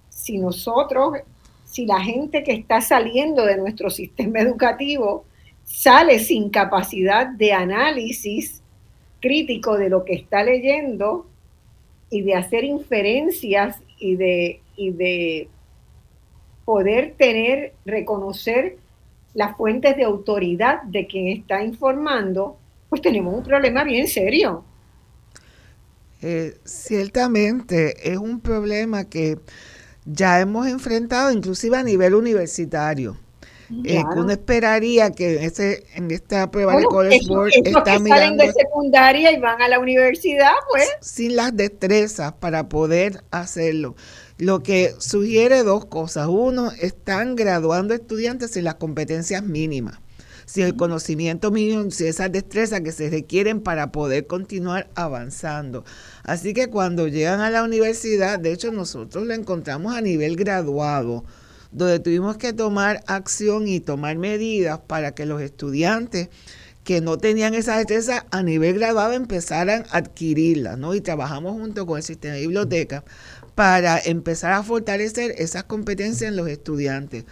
si nosotros, si la gente que está saliendo de nuestro sistema educativo, sale sin capacidad de análisis crítico de lo que está leyendo y de hacer inferencias y de, y de poder tener, reconocer las fuentes de autoridad de quien está informando, pues tenemos un problema bien serio. Eh, ciertamente es un problema que ya hemos enfrentado inclusive a nivel universitario eh, uno esperaría que ese, en esta prueba de College Board está mirando de secundaria y van a la universidad, pues. Sin las destrezas para poder hacerlo. Lo que sugiere dos cosas. Uno, están graduando estudiantes sin las competencias mínimas. si el conocimiento mínimo, si esas destrezas que se requieren para poder continuar avanzando. Así que cuando llegan a la universidad, de hecho nosotros lo encontramos a nivel graduado, donde tuvimos que tomar acción y tomar medidas para que los estudiantes que no tenían esa destreza a nivel graduado empezaran a adquirirla, ¿no? Y trabajamos junto con el sistema de biblioteca para empezar a fortalecer esas competencias en los estudiantes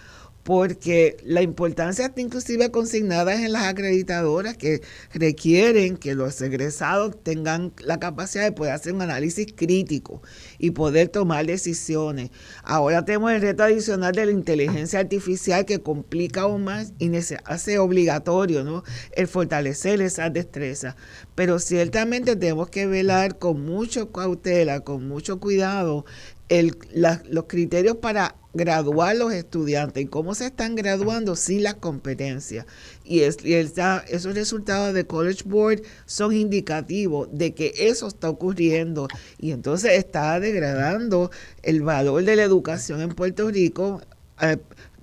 porque la importancia está inclusive consignada en las acreditadoras que requieren que los egresados tengan la capacidad de poder hacer un análisis crítico y poder tomar decisiones. Ahora tenemos el reto adicional de la inteligencia artificial que complica aún más y hace obligatorio el fortalecer esas destrezas. Pero ciertamente tenemos que velar con mucho cautela, con mucho cuidado, el, los criterios para graduar los estudiantes y cómo se están graduando sin las competencias. Y, es, esos resultados de College Board son indicativos de que eso está ocurriendo y entonces está degradando el valor de la educación en Puerto Rico, eh,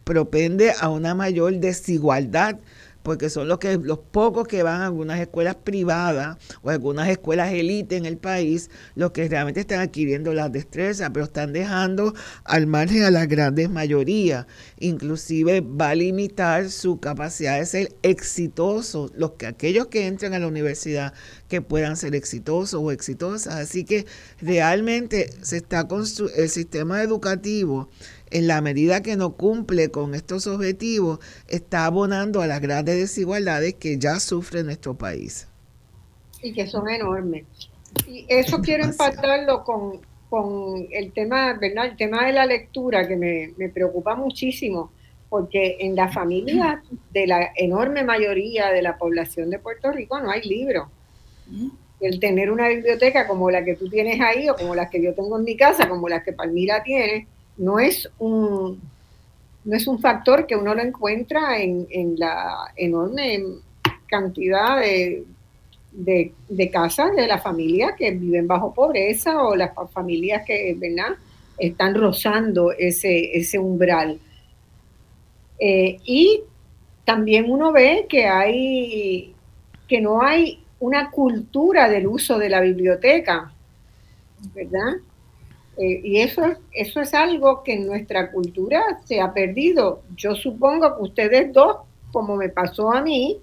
propende a una mayor desigualdad porque son los que los pocos que van a algunas escuelas privadas o algunas escuelas élite en el país los que realmente están adquiriendo las destrezas, pero están dejando al margen a la grandes mayoría. Inclusive va a limitar su capacidad de ser exitosos, los que aquellos que entran a la universidad que puedan ser exitosos o exitosas. Así que realmente se está el sistema educativo en la medida que no cumple con estos objetivos, está abonando a las grandes desigualdades que ya sufre nuestro país. Y que son enormes. Y eso quiero empatarlo con, el tema, ¿verdad? El tema de la lectura, que me, me preocupa muchísimo, porque en la familia de la enorme mayoría de la población de Puerto Rico no hay libros. El tener una biblioteca como la que tú tienes ahí, o como las que yo tengo en mi casa, como las que Palmira tiene, no es un, no es un factor que uno lo encuentra en, la enorme cantidad de, de, casas de la familia que viven bajo pobreza o las familias que están rozando ese, ese umbral. Eh, y también uno ve que hay que no hay una cultura del uso de la biblioteca, ¿verdad? Eh, y eso, eso es algo que en nuestra cultura se ha perdido. Yo supongo que ustedes dos, como me pasó a mí,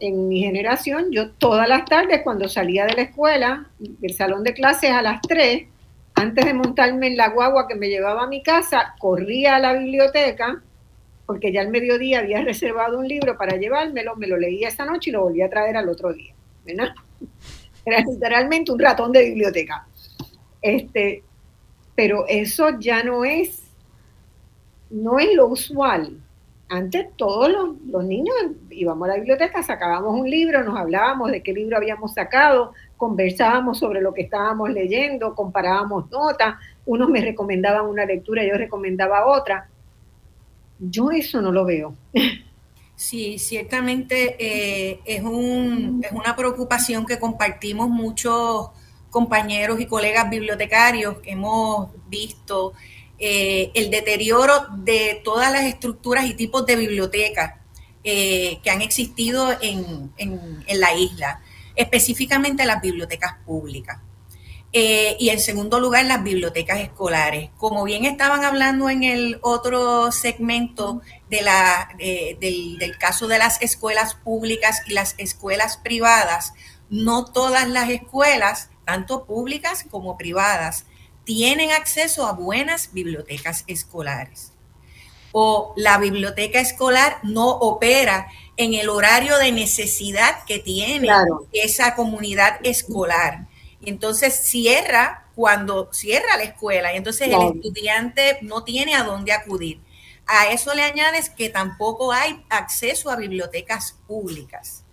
en mi generación, yo todas las tardes cuando salía de la escuela, del salón de clases a las 3, antes de montarme en la guagua que me llevaba a mi casa, corría a la biblioteca, porque ya al mediodía había reservado un libro para llevármelo, me lo leía esa noche y lo volví a traer al otro día. Era literalmente un ratón de biblioteca. Este, pero eso ya no es, no es lo usual. Antes todos los, niños íbamos a la biblioteca, sacábamos un libro, nos hablábamos de qué libro habíamos sacado, conversábamos sobre lo que estábamos leyendo, comparábamos notas, unos me recomendaban una lectura, yo recomendaba otra. Yo eso no lo veo. Sí, ciertamente eh, es, un, es una preocupación que compartimos muchos compañeros y colegas bibliotecarios hemos visto eh, el deterioro de todas las estructuras y tipos de bibliotecas eh, que han existido en, la isla, específicamente las bibliotecas públicas. Eh, y en segundo lugar, las bibliotecas escolares. Como bien estaban hablando en el otro segmento de la, del caso de las escuelas públicas y las escuelas privadas, no todas las escuelas tanto públicas como privadas, tienen acceso a buenas bibliotecas escolares. O la biblioteca escolar no opera en el horario de necesidad que tiene esa comunidad escolar. Y entonces cierra cuando cierra la escuela y entonces el estudiante no tiene a dónde acudir. A eso le añades que tampoco hay acceso a bibliotecas públicas.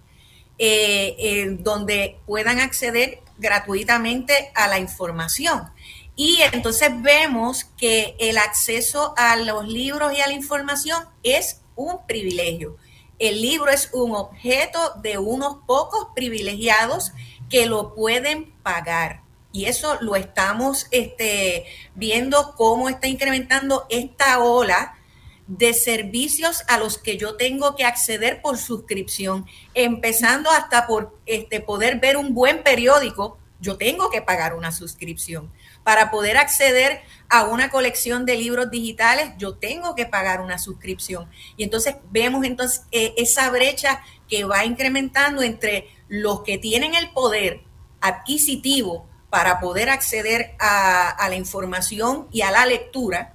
Eh, donde puedan acceder gratuitamente a la información. Y entonces vemos que el acceso a los libros y a la información es un privilegio. El libro es un objeto de unos pocos privilegiados que lo pueden pagar. Y eso lo estamos este, viendo cómo está incrementando esta ola de servicios a los que yo tengo que acceder por suscripción, empezando hasta por este, poder ver un buen periódico, yo tengo que pagar una suscripción. Para poder acceder a una colección de libros digitales, yo tengo que pagar una suscripción. Y entonces vemos entonces eh, esa brecha que va incrementando entre los que tienen el poder adquisitivo para poder acceder a la información y a la lectura,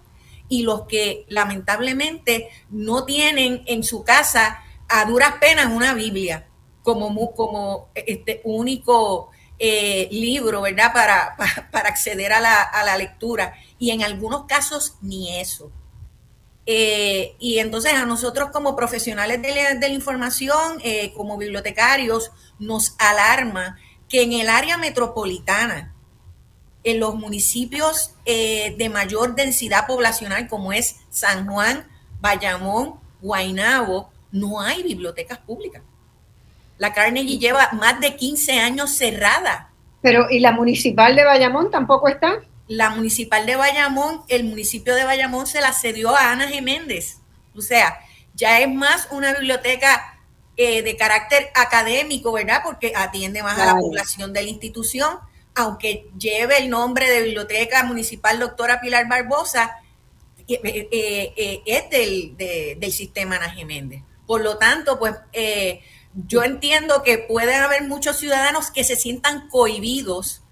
y los que lamentablemente no tienen en su casa a duras penas una Biblia como, como este único eh, libro, ¿verdad? Para, para, acceder a la, lectura. Y en algunos casos ni eso. Eh, y entonces a nosotros como profesionales de la, información, eh, como bibliotecarios, nos alarma que en el área metropolitana, en los municipios eh, de mayor densidad poblacional como es San Juan, Bayamón, Guaynabo, no hay bibliotecas públicas. La Carnegie lleva más de 15 años cerrada. Pero, ¿y la municipal de Bayamón tampoco está? La municipal de Bayamón, el municipio de Bayamón se la cedió a Ana Geméndez. O sea, ya es más una biblioteca eh, de carácter académico, ¿verdad? Porque atiende más a la población de la institución aunque lleve el nombre de Biblioteca Municipal Doctora Pilar Barbosa, eh, eh, eh, es del, sistema Ana Jiménez. Por lo tanto, pues yo entiendo que pueden haber muchos ciudadanos que se sientan cohibidos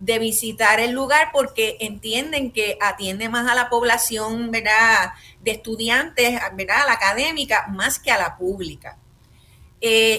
de visitar el lugar porque entienden que atiende más a la población de estudiantes, ¿verdad? a la académica, más que a la pública.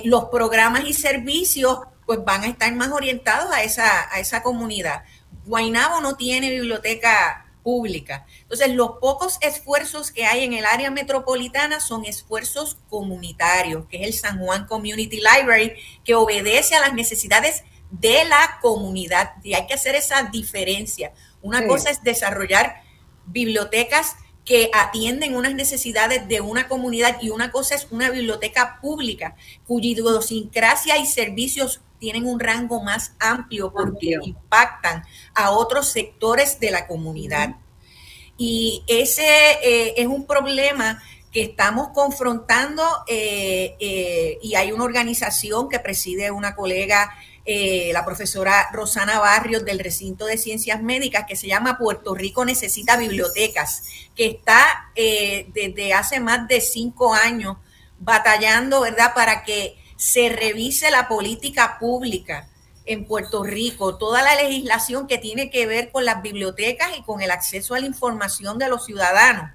los programas y servicios pues van a estar más orientados a esa, a esa comunidad. Guainabo no tiene biblioteca pública. Entonces, los pocos esfuerzos que hay en el área metropolitana son esfuerzos comunitarios, que es el San Juan Community Library, que obedece a las necesidades de la comunidad. Y hay que hacer esa diferencia. Una cosa es desarrollar bibliotecas que atienden unas necesidades de una comunidad y una cosa es una biblioteca pública cuya idiosincrasia y servicios tienen un rango más amplio porque impactan a otros sectores de la comunidad. Y ese eh, es un problema que estamos confrontando eh, eh, y hay una organización que preside una colega, la profesora Rosana Barrios del recinto de ciencias médicas que se llama Puerto Rico necesita bibliotecas, que está desde hace más de cinco años batallando, ¿verdad?, para que se revise la política pública en Puerto Rico, toda la legislación que tiene que ver con las bibliotecas y con el acceso a la información de los ciudadanos.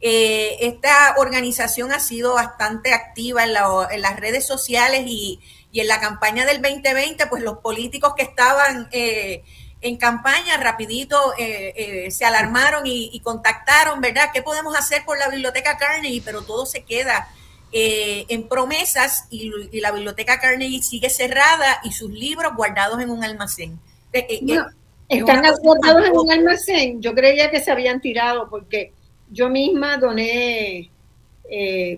Eh, esta organización ha sido bastante activa en, las redes sociales y, en la campaña del 2020, pues los políticos que estaban eh, en campaña rapidito eh, se alarmaron y, y, contactaron, ¿verdad? ¿Qué podemos hacer por la biblioteca Carnegie? Pero todo se queda eh, en promesas y, la biblioteca Carnegie sigue cerrada y sus libros guardados en un almacén. Eh, eh, están guardados en un almacén. Yo creía que se habían tirado porque yo misma doné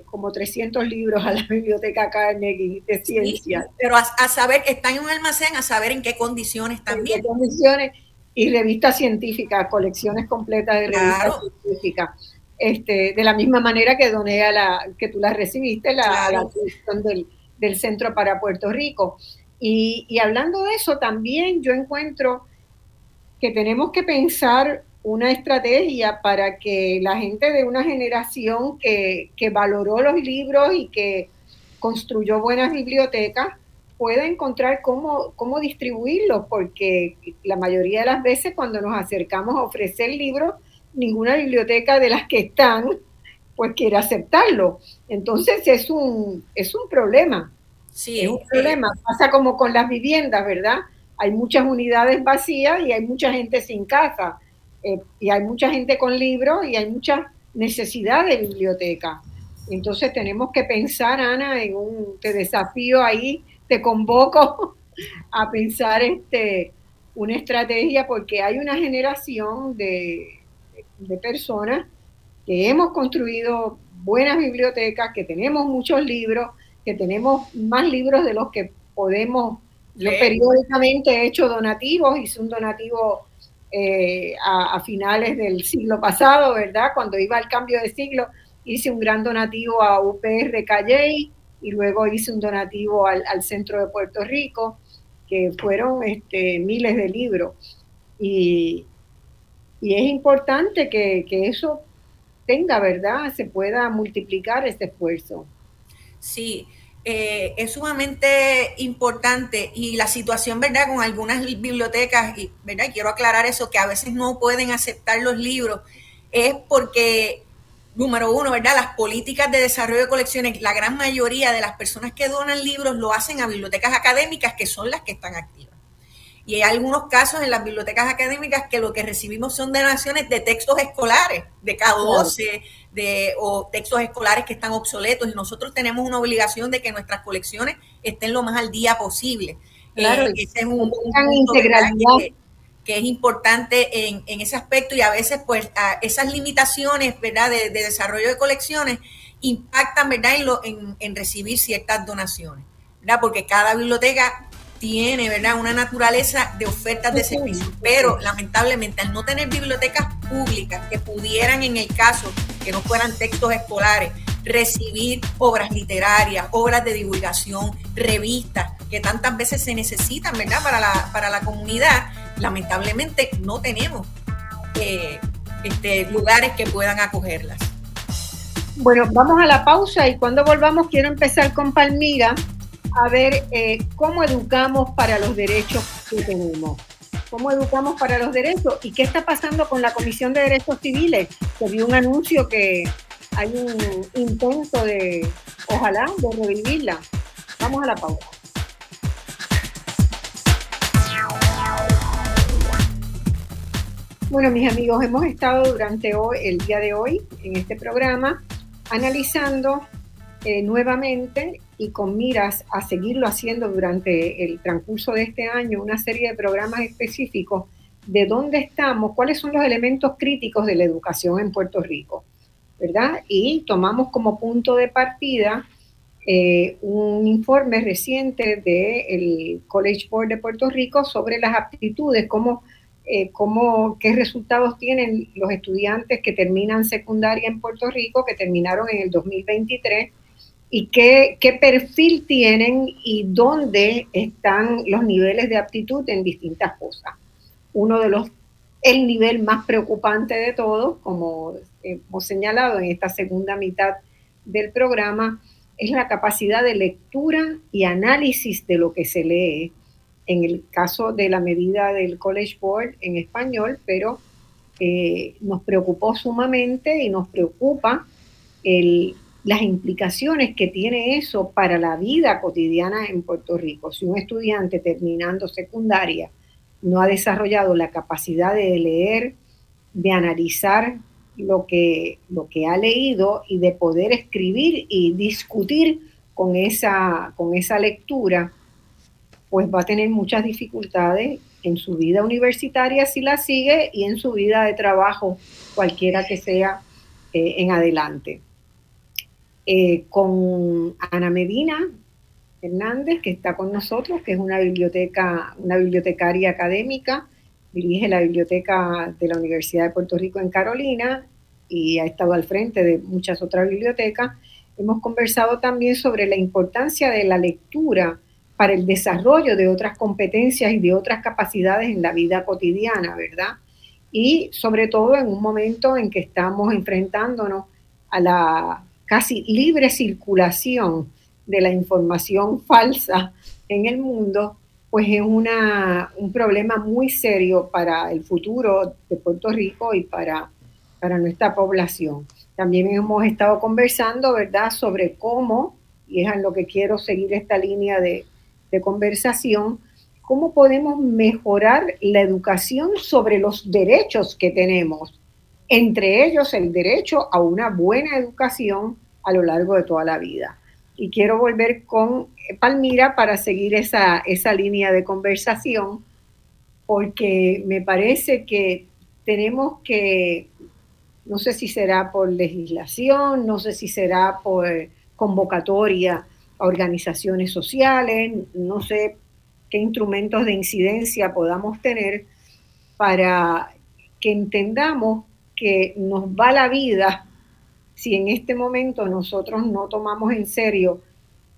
como 300 libros a la biblioteca Carnegie de ciencias. pero a, saber, están en un almacén, a saber en qué condiciones también. En qué condiciones y revistas científicas, colecciones completas de revistas científicas. Este, de la misma manera que doné a la, que tú la recibiste, la, la del, del, Centro para Puerto Rico. Y, y, hablando de eso, también yo encuentro que tenemos que pensar una estrategia para que la gente de una generación que, que valoró los libros y que construyó buenas bibliotecas pueda encontrar cómo, cómo distribuirlos, porque la mayoría de las veces cuando nos acercamos a ofrecer libros, ninguna biblioteca de las que están pues quiere aceptarlo. Entonces es un, es un problema. Sí, es un problema. Pasa como con las viviendas, ¿verdad? Hay muchas unidades vacías y hay mucha gente sin casa. Eh, y hay mucha gente con libros y hay mucha necesidad de biblioteca. Entonces tenemos que pensar, Ana, en un te desafío ahí, te convoco a pensar este, una estrategia porque hay una generación de, de personas que hemos construido buenas bibliotecas, que tenemos muchos libros, que tenemos más libros de los que podemos. Yo periódicamente he hecho donativos, hice un donativo eh, a, finales del siglo pasado, ¿verdad? Cuando iba al cambio de siglo, hice un gran donativo a UPR Calley y luego hice un donativo al, centro de Puerto Rico, que fueron este, miles de libros. Y, es importante que, que eso tenga, ¿verdad? Se pueda multiplicar este esfuerzo. Sí, eh, es sumamente importante y la situación, ¿verdad? Con algunas bibliotecas, y, ¿verdad? quiero aclarar eso, que a veces no pueden aceptar los libros, es porque, número uno, ¿verdad? Las políticas de desarrollo de colecciones, la gran mayoría de las personas que donan libros lo hacen a bibliotecas académicas, que son las que están activas. Y hay algunos casos en las bibliotecas académicas que lo que recibimos son donaciones de textos escolares, de K12, de, o textos escolares que están obsoletos. Y nosotros tenemos una obligación de que nuestras colecciones estén lo más al día posible. Claro, eh, ese es un, punto que, que, es importante en, en, ese aspecto y a veces pues esas limitaciones ¿verdad? De, de, desarrollo de colecciones impactan ¿verdad? En, lo, en, en recibir ciertas donaciones. ¿verdad? Porque cada biblioteca tiene, ¿verdad?, una naturaleza de ofertas de servicios, pero lamentablemente al no tener bibliotecas públicas que pudieran, en el caso que no fueran textos escolares, recibir obras literarias, obras de divulgación, revistas, que tantas veces se necesitan, ¿verdad?, para la, para la comunidad, lamentablemente no tenemos eh, este, lugares que puedan acogerlas. Bueno, vamos a la pausa y cuando volvamos quiero empezar con Palmira a ver eh, cómo educamos para los derechos que tenemos. ¿Cómo educamos para los derechos? ¿Y qué está pasando con la Comisión de Derechos Civiles? Se vio un anuncio que hay un intento de, ojalá, de revivirla. Vamos a la pausa. Bueno, mis amigos, hemos estado durante hoy, el día de hoy en este programa analizando eh, nuevamente y con miras a seguirlo haciendo durante el transcurso de este año, una serie de programas específicos de dónde estamos, cuáles son los elementos críticos de la educación en Puerto Rico, ¿verdad? Y tomamos como punto de partida eh, un informe reciente del College Board de Puerto Rico sobre las aptitudes, cómo, eh, cómo, qué resultados tienen los estudiantes que terminan secundaria en Puerto Rico, que terminaron en el 2023 y qué, perfil tienen y dónde están los niveles de aptitud en distintas cosas. Uno de los, el nivel más preocupante de todos, como hemos señalado en esta segunda mitad del programa, es la capacidad de lectura y análisis de lo que se lee, en el caso de la medida del College Board en español, pero eh, nos preocupó sumamente y nos preocupa el las implicaciones que tiene eso para la vida cotidiana en Puerto Rico. Si un estudiante terminando secundaria no ha desarrollado la capacidad de leer, de analizar lo que, lo que ha leído y de poder escribir y discutir con esa, con esa lectura, pues va a tener muchas dificultades en su vida universitaria si la sigue y en su vida de trabajo, cualquiera que sea eh, en adelante. Eh, con Ana Medina Hernández, que está con nosotros, que es una biblioteca, una bibliotecaria académica, dirige la biblioteca de la Universidad de Puerto Rico en Carolina y ha estado al frente de muchas otras bibliotecas. Hemos conversado también sobre la importancia de la lectura para el desarrollo de otras competencias y de otras capacidades en la vida cotidiana, ¿verdad? Y sobre todo en un momento en que estamos enfrentándonos a la casi libre circulación de la información falsa en el mundo, pues es una, un problema muy serio para el futuro de Puerto Rico y para, para nuestra población. También hemos estado conversando, ¿verdad?, sobre cómo, y es en lo que quiero seguir esta línea de, de conversación, cómo podemos mejorar la educación sobre los derechos que tenemos entre ellos el derecho a una buena educación a lo largo de toda la vida. Y quiero volver con Palmira para seguir esa, esa línea de conversación, porque me parece que tenemos que, no sé si será por legislación, no sé si será por convocatoria a organizaciones sociales, no sé qué instrumentos de incidencia podamos tener para que entendamos que nos va la vida si en este momento nosotros no tomamos en serio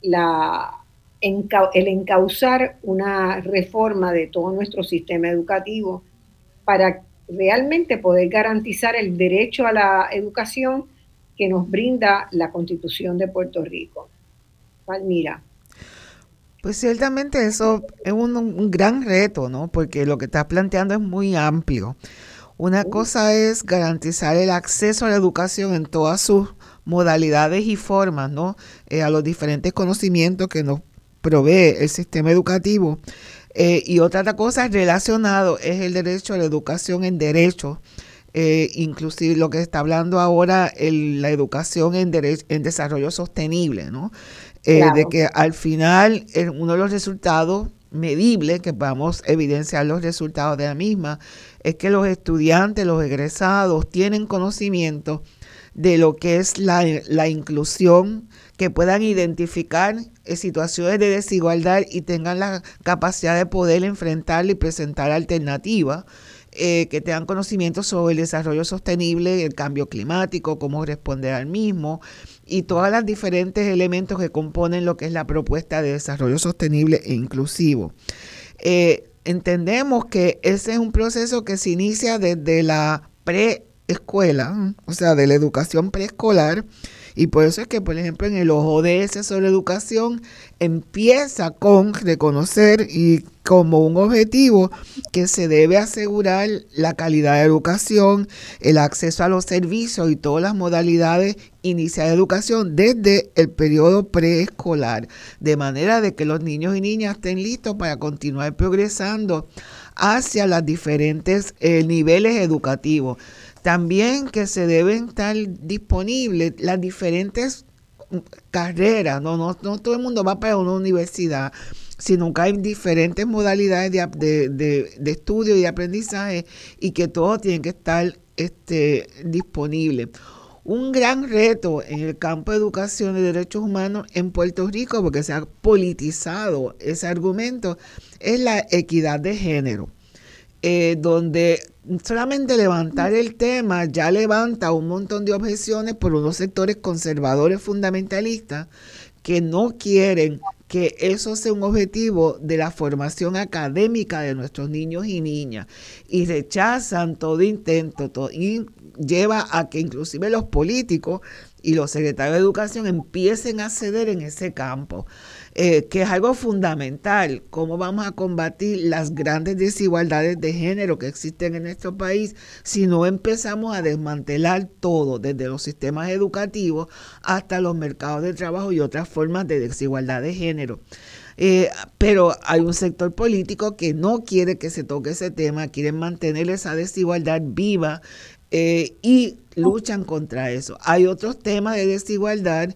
la, el encauzar una reforma de todo nuestro sistema educativo para realmente poder garantizar el derecho a la educación que nos brinda la Constitución de Puerto Rico. Palmira. Pues ciertamente eso es un, gran reto, ¿no? Porque lo que estás planteando es muy amplio. Una cosa es garantizar el acceso a la educación en todas sus modalidades y formas, ¿no? Eh, a los diferentes conocimientos que nos provee el sistema educativo. Eh, y otra cosa relacionado es el derecho a la educación en derecho, eh, inclusive lo que está hablando ahora, la educación en, en desarrollo sostenible, ¿no? Eh, de que al final uno de los resultados medibles, que vamos a evidenciar los resultados de la misma, es que los estudiantes, los egresados, tienen conocimiento de lo que es la, la inclusión, que puedan identificar eh, situaciones de desigualdad y tengan la capacidad de poder enfrentar y presentar alternativas. Eh, que tengan conocimiento sobre el desarrollo sostenible, el cambio climático, cómo responder al mismo y todos los diferentes elementos que componen lo que es la propuesta de desarrollo sostenible e inclusivo. Eh, entendemos que ese es un proceso que se inicia desde la preescuela, o sea, de la educación preescolar, y por eso es que, por ejemplo, en el ODS sobre educación empieza con reconocer y como un objetivo que se debe asegurar la calidad de educación, el acceso a los servicios y todas las modalidades iniciales de educación desde el periodo preescolar, de manera de que los niños y niñas estén listos para continuar progresando hacia los diferentes eh, niveles educativos. También que se deben estar disponibles las diferentes carreras, no, no, no todo el mundo va para una universidad, sino que hay diferentes modalidades de, de, estudio y de aprendizaje y que todo tiene que estar este, disponible. Un gran reto en el campo de educación y derechos humanos en Puerto Rico, porque se ha politizado ese argumento, es la equidad de género. Eh, donde solamente levantar el tema ya levanta un montón de objeciones por unos sectores conservadores fundamentalistas que no quieren que eso sea un objetivo de la formación académica de nuestros niños y niñas y rechazan todo intento y lleva a que inclusive los políticos y los secretarios de educación empiecen a ceder en ese campo. Eh, que es algo fundamental, cómo vamos a combatir las grandes desigualdades de género que existen en nuestro país si no empezamos a desmantelar todo, desde los sistemas educativos hasta los mercados de trabajo y otras formas de desigualdad de género. Eh, pero hay un sector político que no quiere que se toque ese tema, quieren mantener esa desigualdad viva eh, y luchan contra eso. Hay otros temas de desigualdad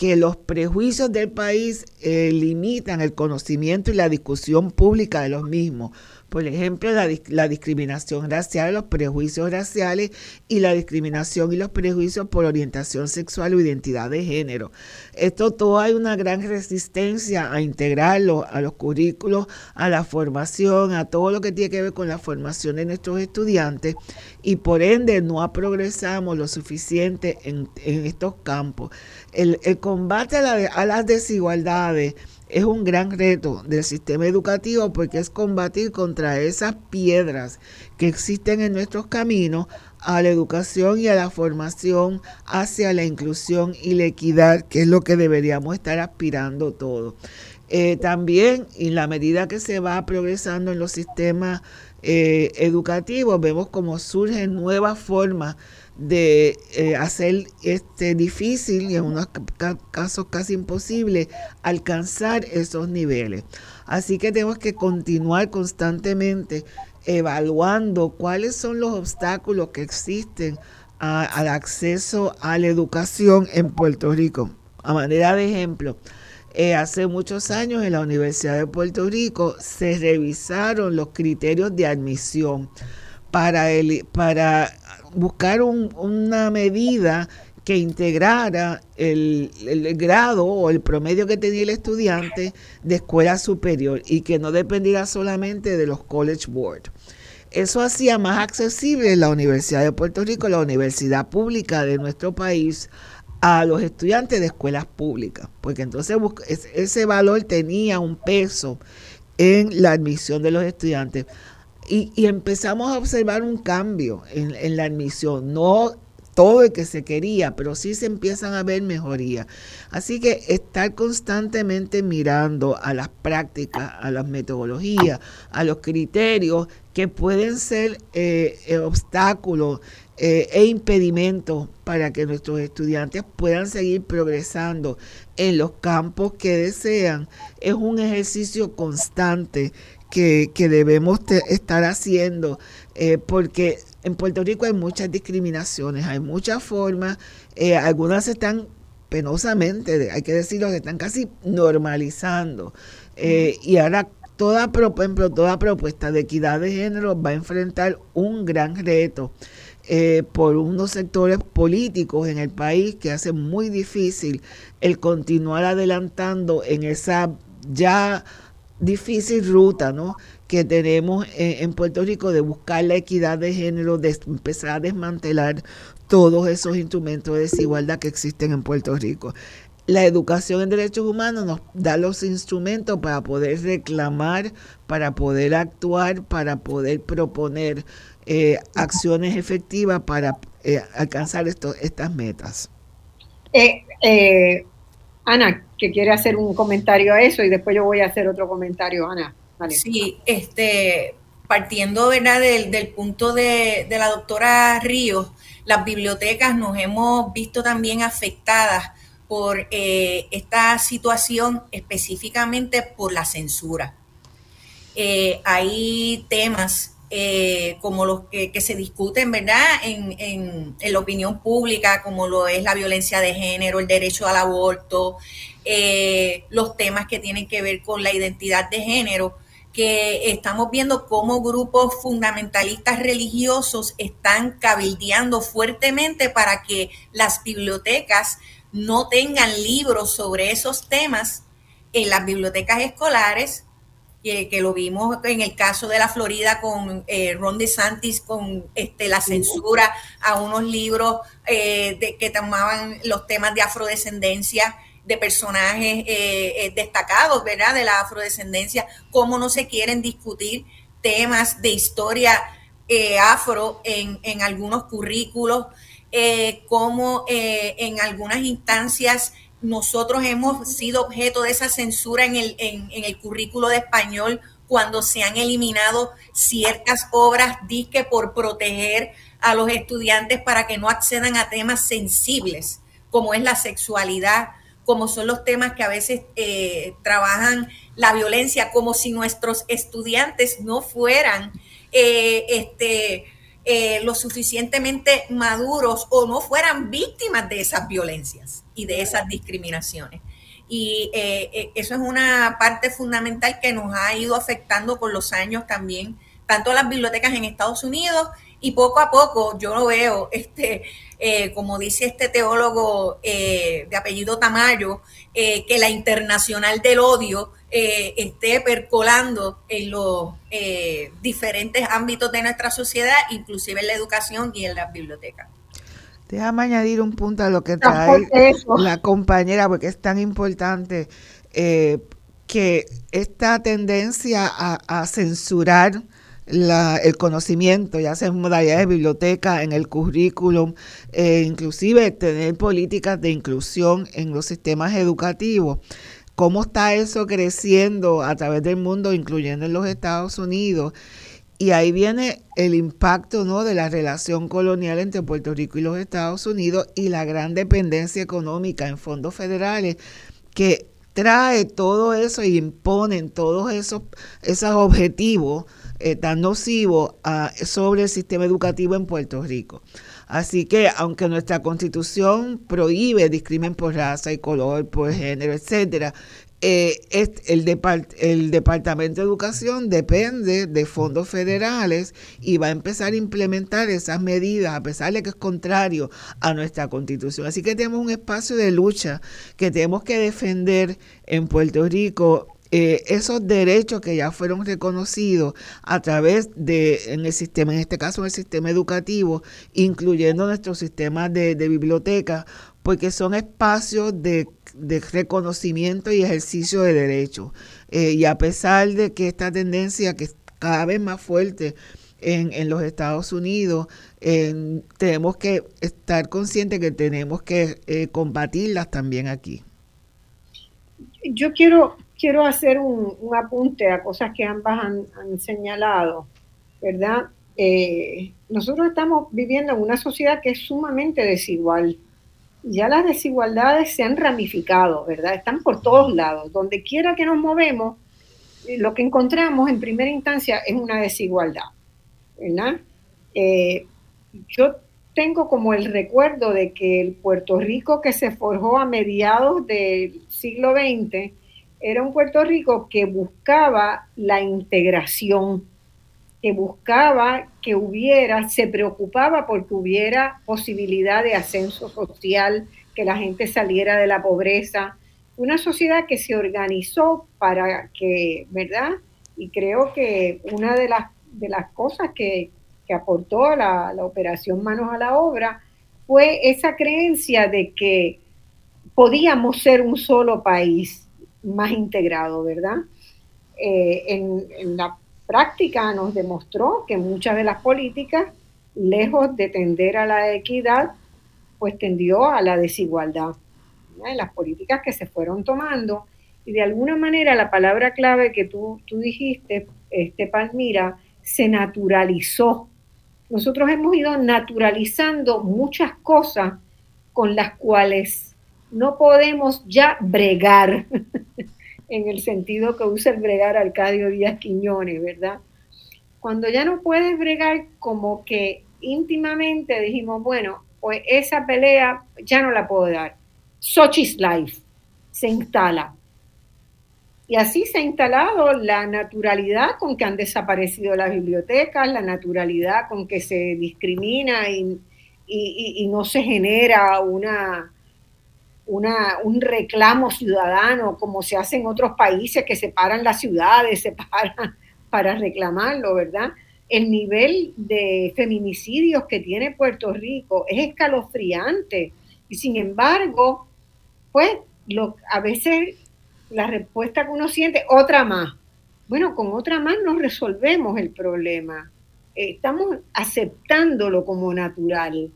que los prejuicios del país eh, limitan el conocimiento y la discusión pública de los mismos. Por ejemplo, la, la, discriminación racial, los prejuicios raciales y la discriminación y los prejuicios por orientación sexual o identidad de género. Esto todo hay una gran resistencia a integrarlo a los currículos, a la formación, a todo lo que tiene que ver con la formación de nuestros estudiantes y por ende no progresamos lo suficiente en, estos campos. El, combate a las desigualdades es un gran reto del sistema educativo porque es combatir contra esas piedras que existen en nuestros caminos a la educación y a la formación hacia la inclusión y la equidad, que es lo que deberíamos estar aspirando todos. Eh, también, en la medida que se va progresando en los sistemas eh, educativos, vemos cómo surgen nuevas formas de eh, hacer este difícil y en unos casos casi imposible alcanzar esos niveles. Así que tenemos que continuar constantemente evaluando cuáles son los obstáculos que existen al acceso a la educación en Puerto Rico. A manera de ejemplo, eh, hace muchos años en la Universidad de Puerto Rico se revisaron los criterios de admisión para, el, para buscar una medida que integrara el, grado o el promedio que tenía el estudiante de escuela superior y que no dependiera solamente de los College Board. Eso hacía más accesible la Universidad de Puerto Rico, la universidad pública de nuestro país, a los estudiantes de escuelas públicas, porque entonces ese valor tenía un peso en la admisión de los estudiantes. Y, empezamos a observar un cambio en, la admisión, no todo el que se quería, pero sí se empiezan a ver mejorías. Así que estar constantemente mirando a las prácticas, a las metodologías, a los criterios que pueden ser eh, eh, obstáculos eh, e impedimentos para que nuestros estudiantes puedan seguir progresando en los campos que desean, es un ejercicio constante que, debemos estar haciendo, porque en Puerto Rico hay muchas discriminaciones, hay muchas formas, eh, algunas están penosamente, hay que decirlo, que están casi normalizando. Eh, y ahora toda, por propuesta de equidad de género va a enfrentar un gran reto. Eh, por unos sectores políticos en el país que hacen muy difícil el continuar adelantando en esa ya difícil ruta, ¿no? que tenemos en, Puerto Rico de buscar la equidad de género, de empezar a desmantelar todos esos instrumentos de desigualdad que existen en Puerto Rico. La educación en derechos humanos nos da los instrumentos para poder reclamar, para poder actuar, para poder proponer eh, acciones efectivas para eh, alcanzar estas metas. Eh, Ana, que quiere hacer un comentario a eso y después yo voy a hacer otro comentario, Ana. Sí, este, partiendo ¿verdad? Del, punto de, la doctora Ríos, las bibliotecas nos hemos visto también afectadas por eh, esta situación específicamente por la censura. Eh, hay temas eh, como los que, se discuten, ¿verdad?, en, en, la opinión pública, como lo es la violencia de género, el derecho al aborto, los temas que tienen que ver con la identidad de género, que estamos viendo cómo grupos fundamentalistas religiosos están cabildeando fuertemente para que las bibliotecas no tengan libros sobre esos temas en las bibliotecas escolares, que, lo vimos en el caso de la Florida con eh, Ron DeSantis, con este, la censura a unos libros eh, de, que tomaban los temas de afrodescendencia de personajes eh, destacados, ¿verdad? De la afrodescendencia, cómo no se quieren discutir temas de historia afro en, en, algunos currículos, cómo en algunas instancias nosotros hemos sido objeto de esa censura en el, en, el currículo de español cuando se han eliminado ciertas obras disque por proteger a los estudiantes para que no accedan a temas sensibles como es la sexualidad como son los temas que a veces eh, trabajan la violencia, como si nuestros estudiantes no fueran eh, este, eh, lo suficientemente maduros o no fueran víctimas de esas violencias y de esas discriminaciones. Y eso es una parte fundamental que nos ha ido afectando con los años también, tanto las bibliotecas en Estados Unidos y poco a poco yo lo veo, este, eh, como dice este teólogo eh, de apellido Tamayo, eh, que la internacional del odio esté percolando en los diferentes ámbitos de nuestra sociedad, inclusive en la educación y en las bibliotecas. Déjame añadir un punto a lo que trae la compañera, porque es tan importante que esta tendencia a censurar el conocimiento, ya sea en modalidades de biblioteca, en el currículum, eh, inclusive tener políticas de inclusión en los sistemas educativos. ¿Cómo está eso creciendo a través del mundo, incluyendo en los Estados Unidos? Y ahí viene el impacto ¿no? de la relación colonial entre Puerto Rico y los Estados Unidos y la gran dependencia económica en fondos federales que trae todo eso y imponen todos esos, esos objetivos eh, tan nocivo ah, sobre el sistema educativo en Puerto Rico. Así que aunque nuestra constitución prohíbe discrimen por raza y color, por género, etcétera, eh, el, el Departamento de Educación depende de fondos federales y va a empezar a implementar esas medidas a pesar de que es contrario a nuestra constitución. Así que tenemos un espacio de lucha que tenemos que defender en Puerto Rico eh, esos derechos que ya fueron reconocidos a través de, en el sistema, en este caso en el sistema educativo, incluyendo nuestro sistema de, biblioteca, porque son espacios de, reconocimiento y ejercicio de derechos. Eh, y a pesar de que esta tendencia que es cada vez más fuerte en, los Estados Unidos, tenemos que estar conscientes que tenemos que eh, combatirlas también aquí. Yo quiero quiero hacer un, apunte a cosas que ambas han, señalado, ¿verdad? Eh, nosotros estamos viviendo en una sociedad que es sumamente desigual. Ya las desigualdades se han ramificado, ¿verdad? Están por todos lados. Donde quiera que nos movemos, eh, lo que encontramos en primera instancia es una desigualdad, ¿verdad? Eh, yo tengo como el recuerdo de que el Puerto Rico que se forjó a mediados del siglo XX era un Puerto Rico que buscaba la integración, que buscaba que hubiera, se preocupaba porque hubiera posibilidad de ascenso social, que la gente saliera de la pobreza. Una sociedad que se organizó para que, ¿verdad? Y creo que una de las, de las cosas que, aportó la, la operación Manos a la Obra fue esa creencia de que podíamos ser un solo país, más integrado, ¿verdad? Eh, en, la práctica nos demostró que muchas de las políticas, lejos de tender a la equidad, pues tendió a la desigualdad. Las políticas que se fueron tomando, y de alguna manera la palabra clave que tú, tú dijiste, este, Palmira, se naturalizó. Nosotros hemos ido naturalizando muchas cosas con las cuales no podemos ya bregar, en el sentido que usa el bregar Arcadio Díaz Quiñones, ¿verdad? Cuando ya no puedes bregar, como que íntimamente dijimos, bueno, pues esa pelea ya no la puedo dar. Sochi's Life se instala. Y así se ha instalado la naturalidad con que han desaparecido las bibliotecas, la naturalidad con que se discrimina y no se genera una, un reclamo ciudadano, como se hace en otros países que separan las ciudades, separan para reclamarlo, ¿verdad? El nivel de feminicidios que tiene Puerto Rico es escalofriante y sin embargo, pues lo, a veces la respuesta que uno siente, otra más. Bueno, con otra más nos resolvemos el problema. Estamos aceptándolo como natural.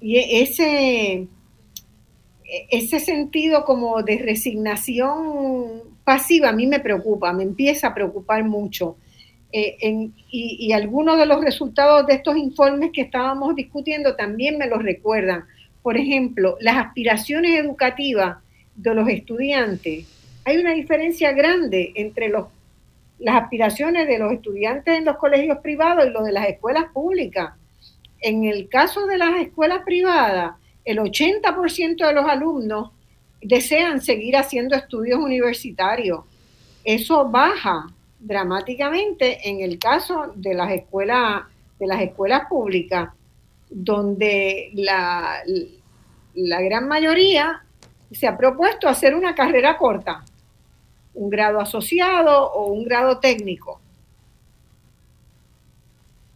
Y ese, ese sentido como de resignación pasiva a mí me preocupa, me empieza a preocupar mucho. Eh, y, algunos de los resultados de estos informes que estábamos discutiendo también me los recuerdan. Por ejemplo, las aspiraciones educativas de los estudiantes. Hay una diferencia grande entre los, las aspiraciones de los estudiantes en los colegios privados y los de las escuelas públicas. En el caso de las escuelas privadas, el 80% de los alumnos desean seguir haciendo estudios universitarios. Eso baja dramáticamente en el caso de las escuelas, de las escuelas públicas, donde la, la gran mayoría se ha propuesto hacer una carrera corta, un grado asociado o un grado técnico.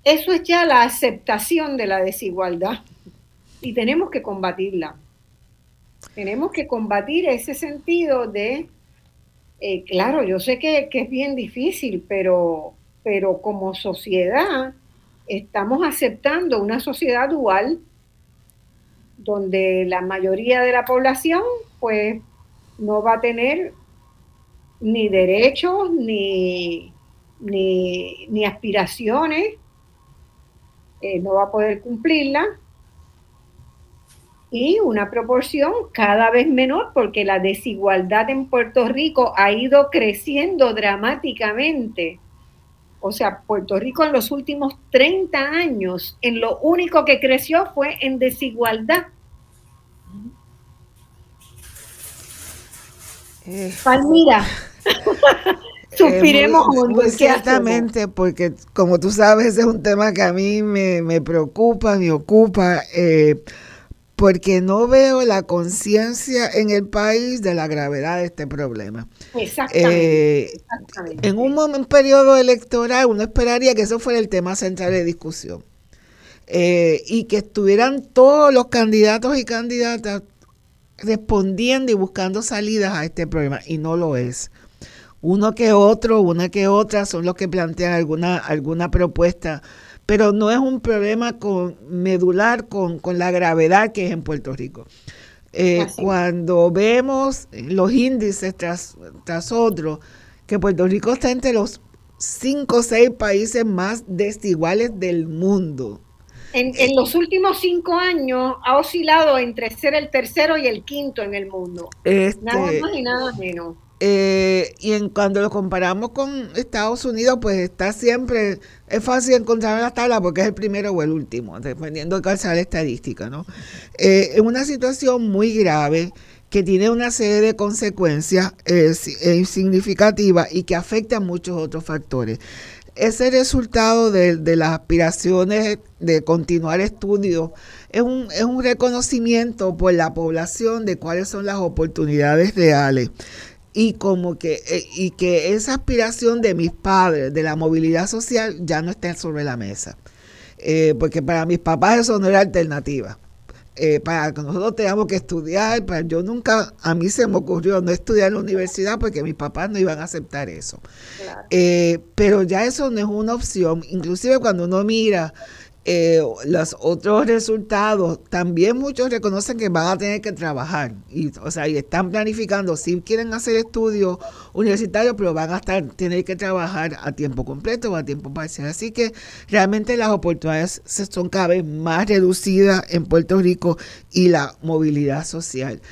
Eso es ya la aceptación de la desigualdad y tenemos que combatirla. Tenemos que combatir ese sentido de, eh, claro, yo sé que, es bien difícil, pero, pero como sociedad estamos aceptando una sociedad dual donde la mayoría de la población pues no va a tener ni derechos ni, ni, aspiraciones, eh, no va a poder cumplirla y una proporción cada vez menor porque la desigualdad en Puerto Rico ha ido creciendo dramáticamente. O sea, Puerto Rico en los últimos 30 años, en lo único que creció fue en desigualdad. Eh, Palmira. Suspiremos eh, ciertamente, porque como tú sabes, es un tema que a mí me, me preocupa, me ocupa. Eh, porque no veo la conciencia en el país de la gravedad de este problema. Exactamente. Eh, en un, periodo electoral uno esperaría que eso fuera el tema central de discusión eh, y que estuvieran todos los candidatos y candidatas respondiendo y buscando salidas a este problema y no lo es. Uno que otro, una que otra son los que plantean alguna, alguna propuesta pero no es un problema con, medular con, la gravedad que es en Puerto Rico. Eh, cuando vemos los índices tras, tras otros, que Puerto Rico está entre los cinco o seis países más desiguales del mundo. En, en, los últimos cinco años ha oscilado entre ser el tercero y el quinto en el mundo. Este, nada más y nada menos. Eh, y en cuando lo comparamos con Estados Unidos, pues está siempre, es fácil encontrar la tabla porque es el primero o el último, dependiendo de cuál sea la estadística, ¿no? Eh, es una situación muy grave que tiene una serie de consecuencias eh, significativas y que afecta a muchos otros factores. Ese resultado de, de las aspiraciones de continuar estudios es un, es un reconocimiento por la población de cuáles son las oportunidades reales y como que eh, y que esa aspiración de mis padres de la movilidad social ya no está sobre la mesa. Eh, porque para mis papás eso no era alternativa. Eh, para que nosotros tengamos que estudiar para yo nunca a mí se me ocurrió no estudiar en la universidad porque mis papás no iban a aceptar eso. Pero ya eso no es una opción. Inclusive cuando uno mira eh, los otros resultados, también muchos reconocen que van a tener que trabajar. Y, o sea, y están planificando, si quieren hacer estudios universitarios, pero van a estar, tener que trabajar a tiempo completo o a tiempo parcial. Así que realmente las oportunidades son cada vez más reducidas en Puerto Rico y la movilidad social.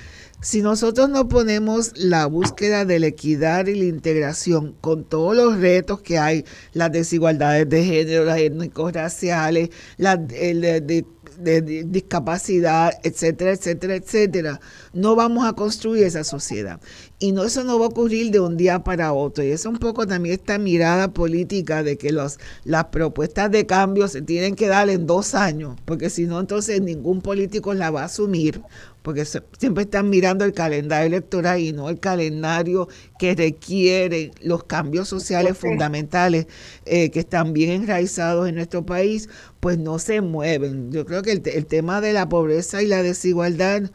Si nosotros no ponemos la búsqueda de la equidad y la integración con todos los retos que hay, las desigualdades de género, las étnicos raciales, las de, discapacidad, etcétera, etcétera, etcétera, no vamos a construir esa sociedad. Y no, eso no va a ocurrir de un día para otro. Y es un poco también esta mirada política de que los, las propuestas de cambio se tienen que dar en dos años, porque si no, entonces ningún político la va a asumir porque siempre están mirando el calendario electoral y no el calendario que requiere los cambios sociales fundamentales eh, que están bien enraizados en nuestro país, pues no se mueven. Yo creo que el, el tema de la pobreza y la desigualdad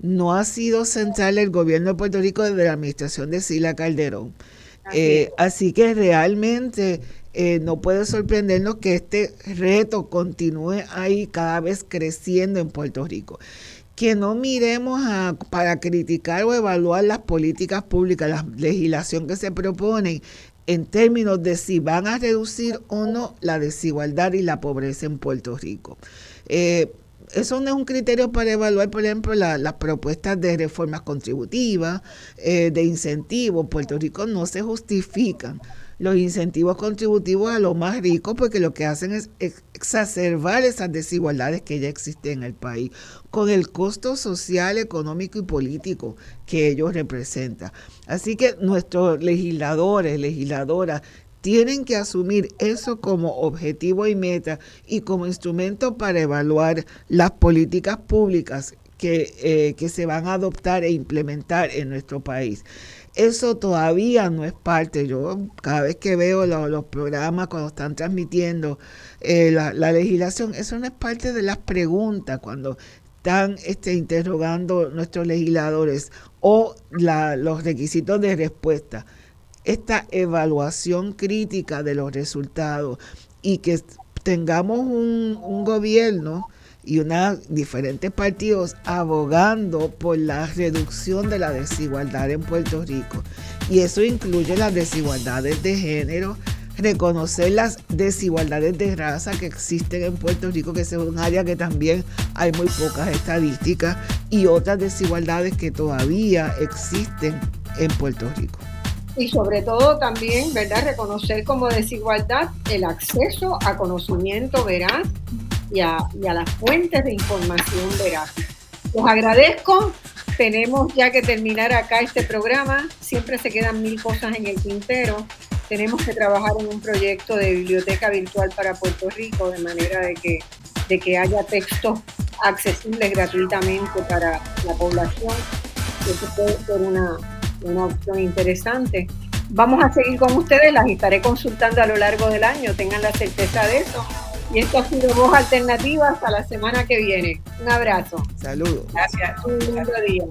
no ha sido central el gobierno de Puerto Rico desde la administración de Sila Calderón. Eh, así que realmente eh, no puede sorprendernos que este reto continúe ahí cada vez creciendo en Puerto Rico que no miremos a, para criticar o evaluar las políticas públicas, la legislación que se propone en términos de si van a reducir o no la desigualdad y la pobreza en Puerto Rico. Eh, eso no es un criterio para evaluar, por ejemplo, las propuestas de reformas contributivas, eh, de incentivos. Puerto Rico no se justifican los incentivos contributivos a los más ricos porque lo que hacen es exacerbar esas desigualdades que ya existen en el país con el costo social, económico y político que ellos representan. Así que nuestros legisladores, legisladoras, tienen que asumir eso como objetivo y meta y como instrumento para evaluar las políticas públicas que, eh, que se van a adoptar e implementar en nuestro país. Eso todavía no es parte. Yo cada vez que veo los programas cuando están transmitiendo eh, la, legislación, eso no es parte de las preguntas cuando están este, interrogando nuestros legisladores o los requisitos de respuesta. Esta evaluación crítica de los resultados y que tengamos un gobierno y una, diferentes partidos abogando por la reducción de la desigualdad en Puerto Rico. Y eso incluye las desigualdades de género, reconocer las desigualdades de raza que existen en Puerto Rico, que es un área que también hay muy pocas estadísticas, y otras desigualdades que todavía existen en Puerto Rico. Y sobre todo también, ¿verdad?, reconocer como desigualdad el acceso a conocimiento veraz y a, las fuentes de información veraz. Los agradezco. Tenemos ya que terminar acá este programa. Siempre se quedan mil cosas en el tintero. Tenemos que trabajar en un proyecto de biblioteca virtual para Puerto Rico, de manera de que, de que haya textos accesibles gratuitamente para la población. Eso puede ser una, una opción interesante. Vamos a seguir con ustedes, las estaré consultando a lo largo del año, tengan la certeza de eso. Y esto ha sido Voz Alternativa hasta la semana que viene. Un abrazo. Saludos. Gracias. Un lindo día.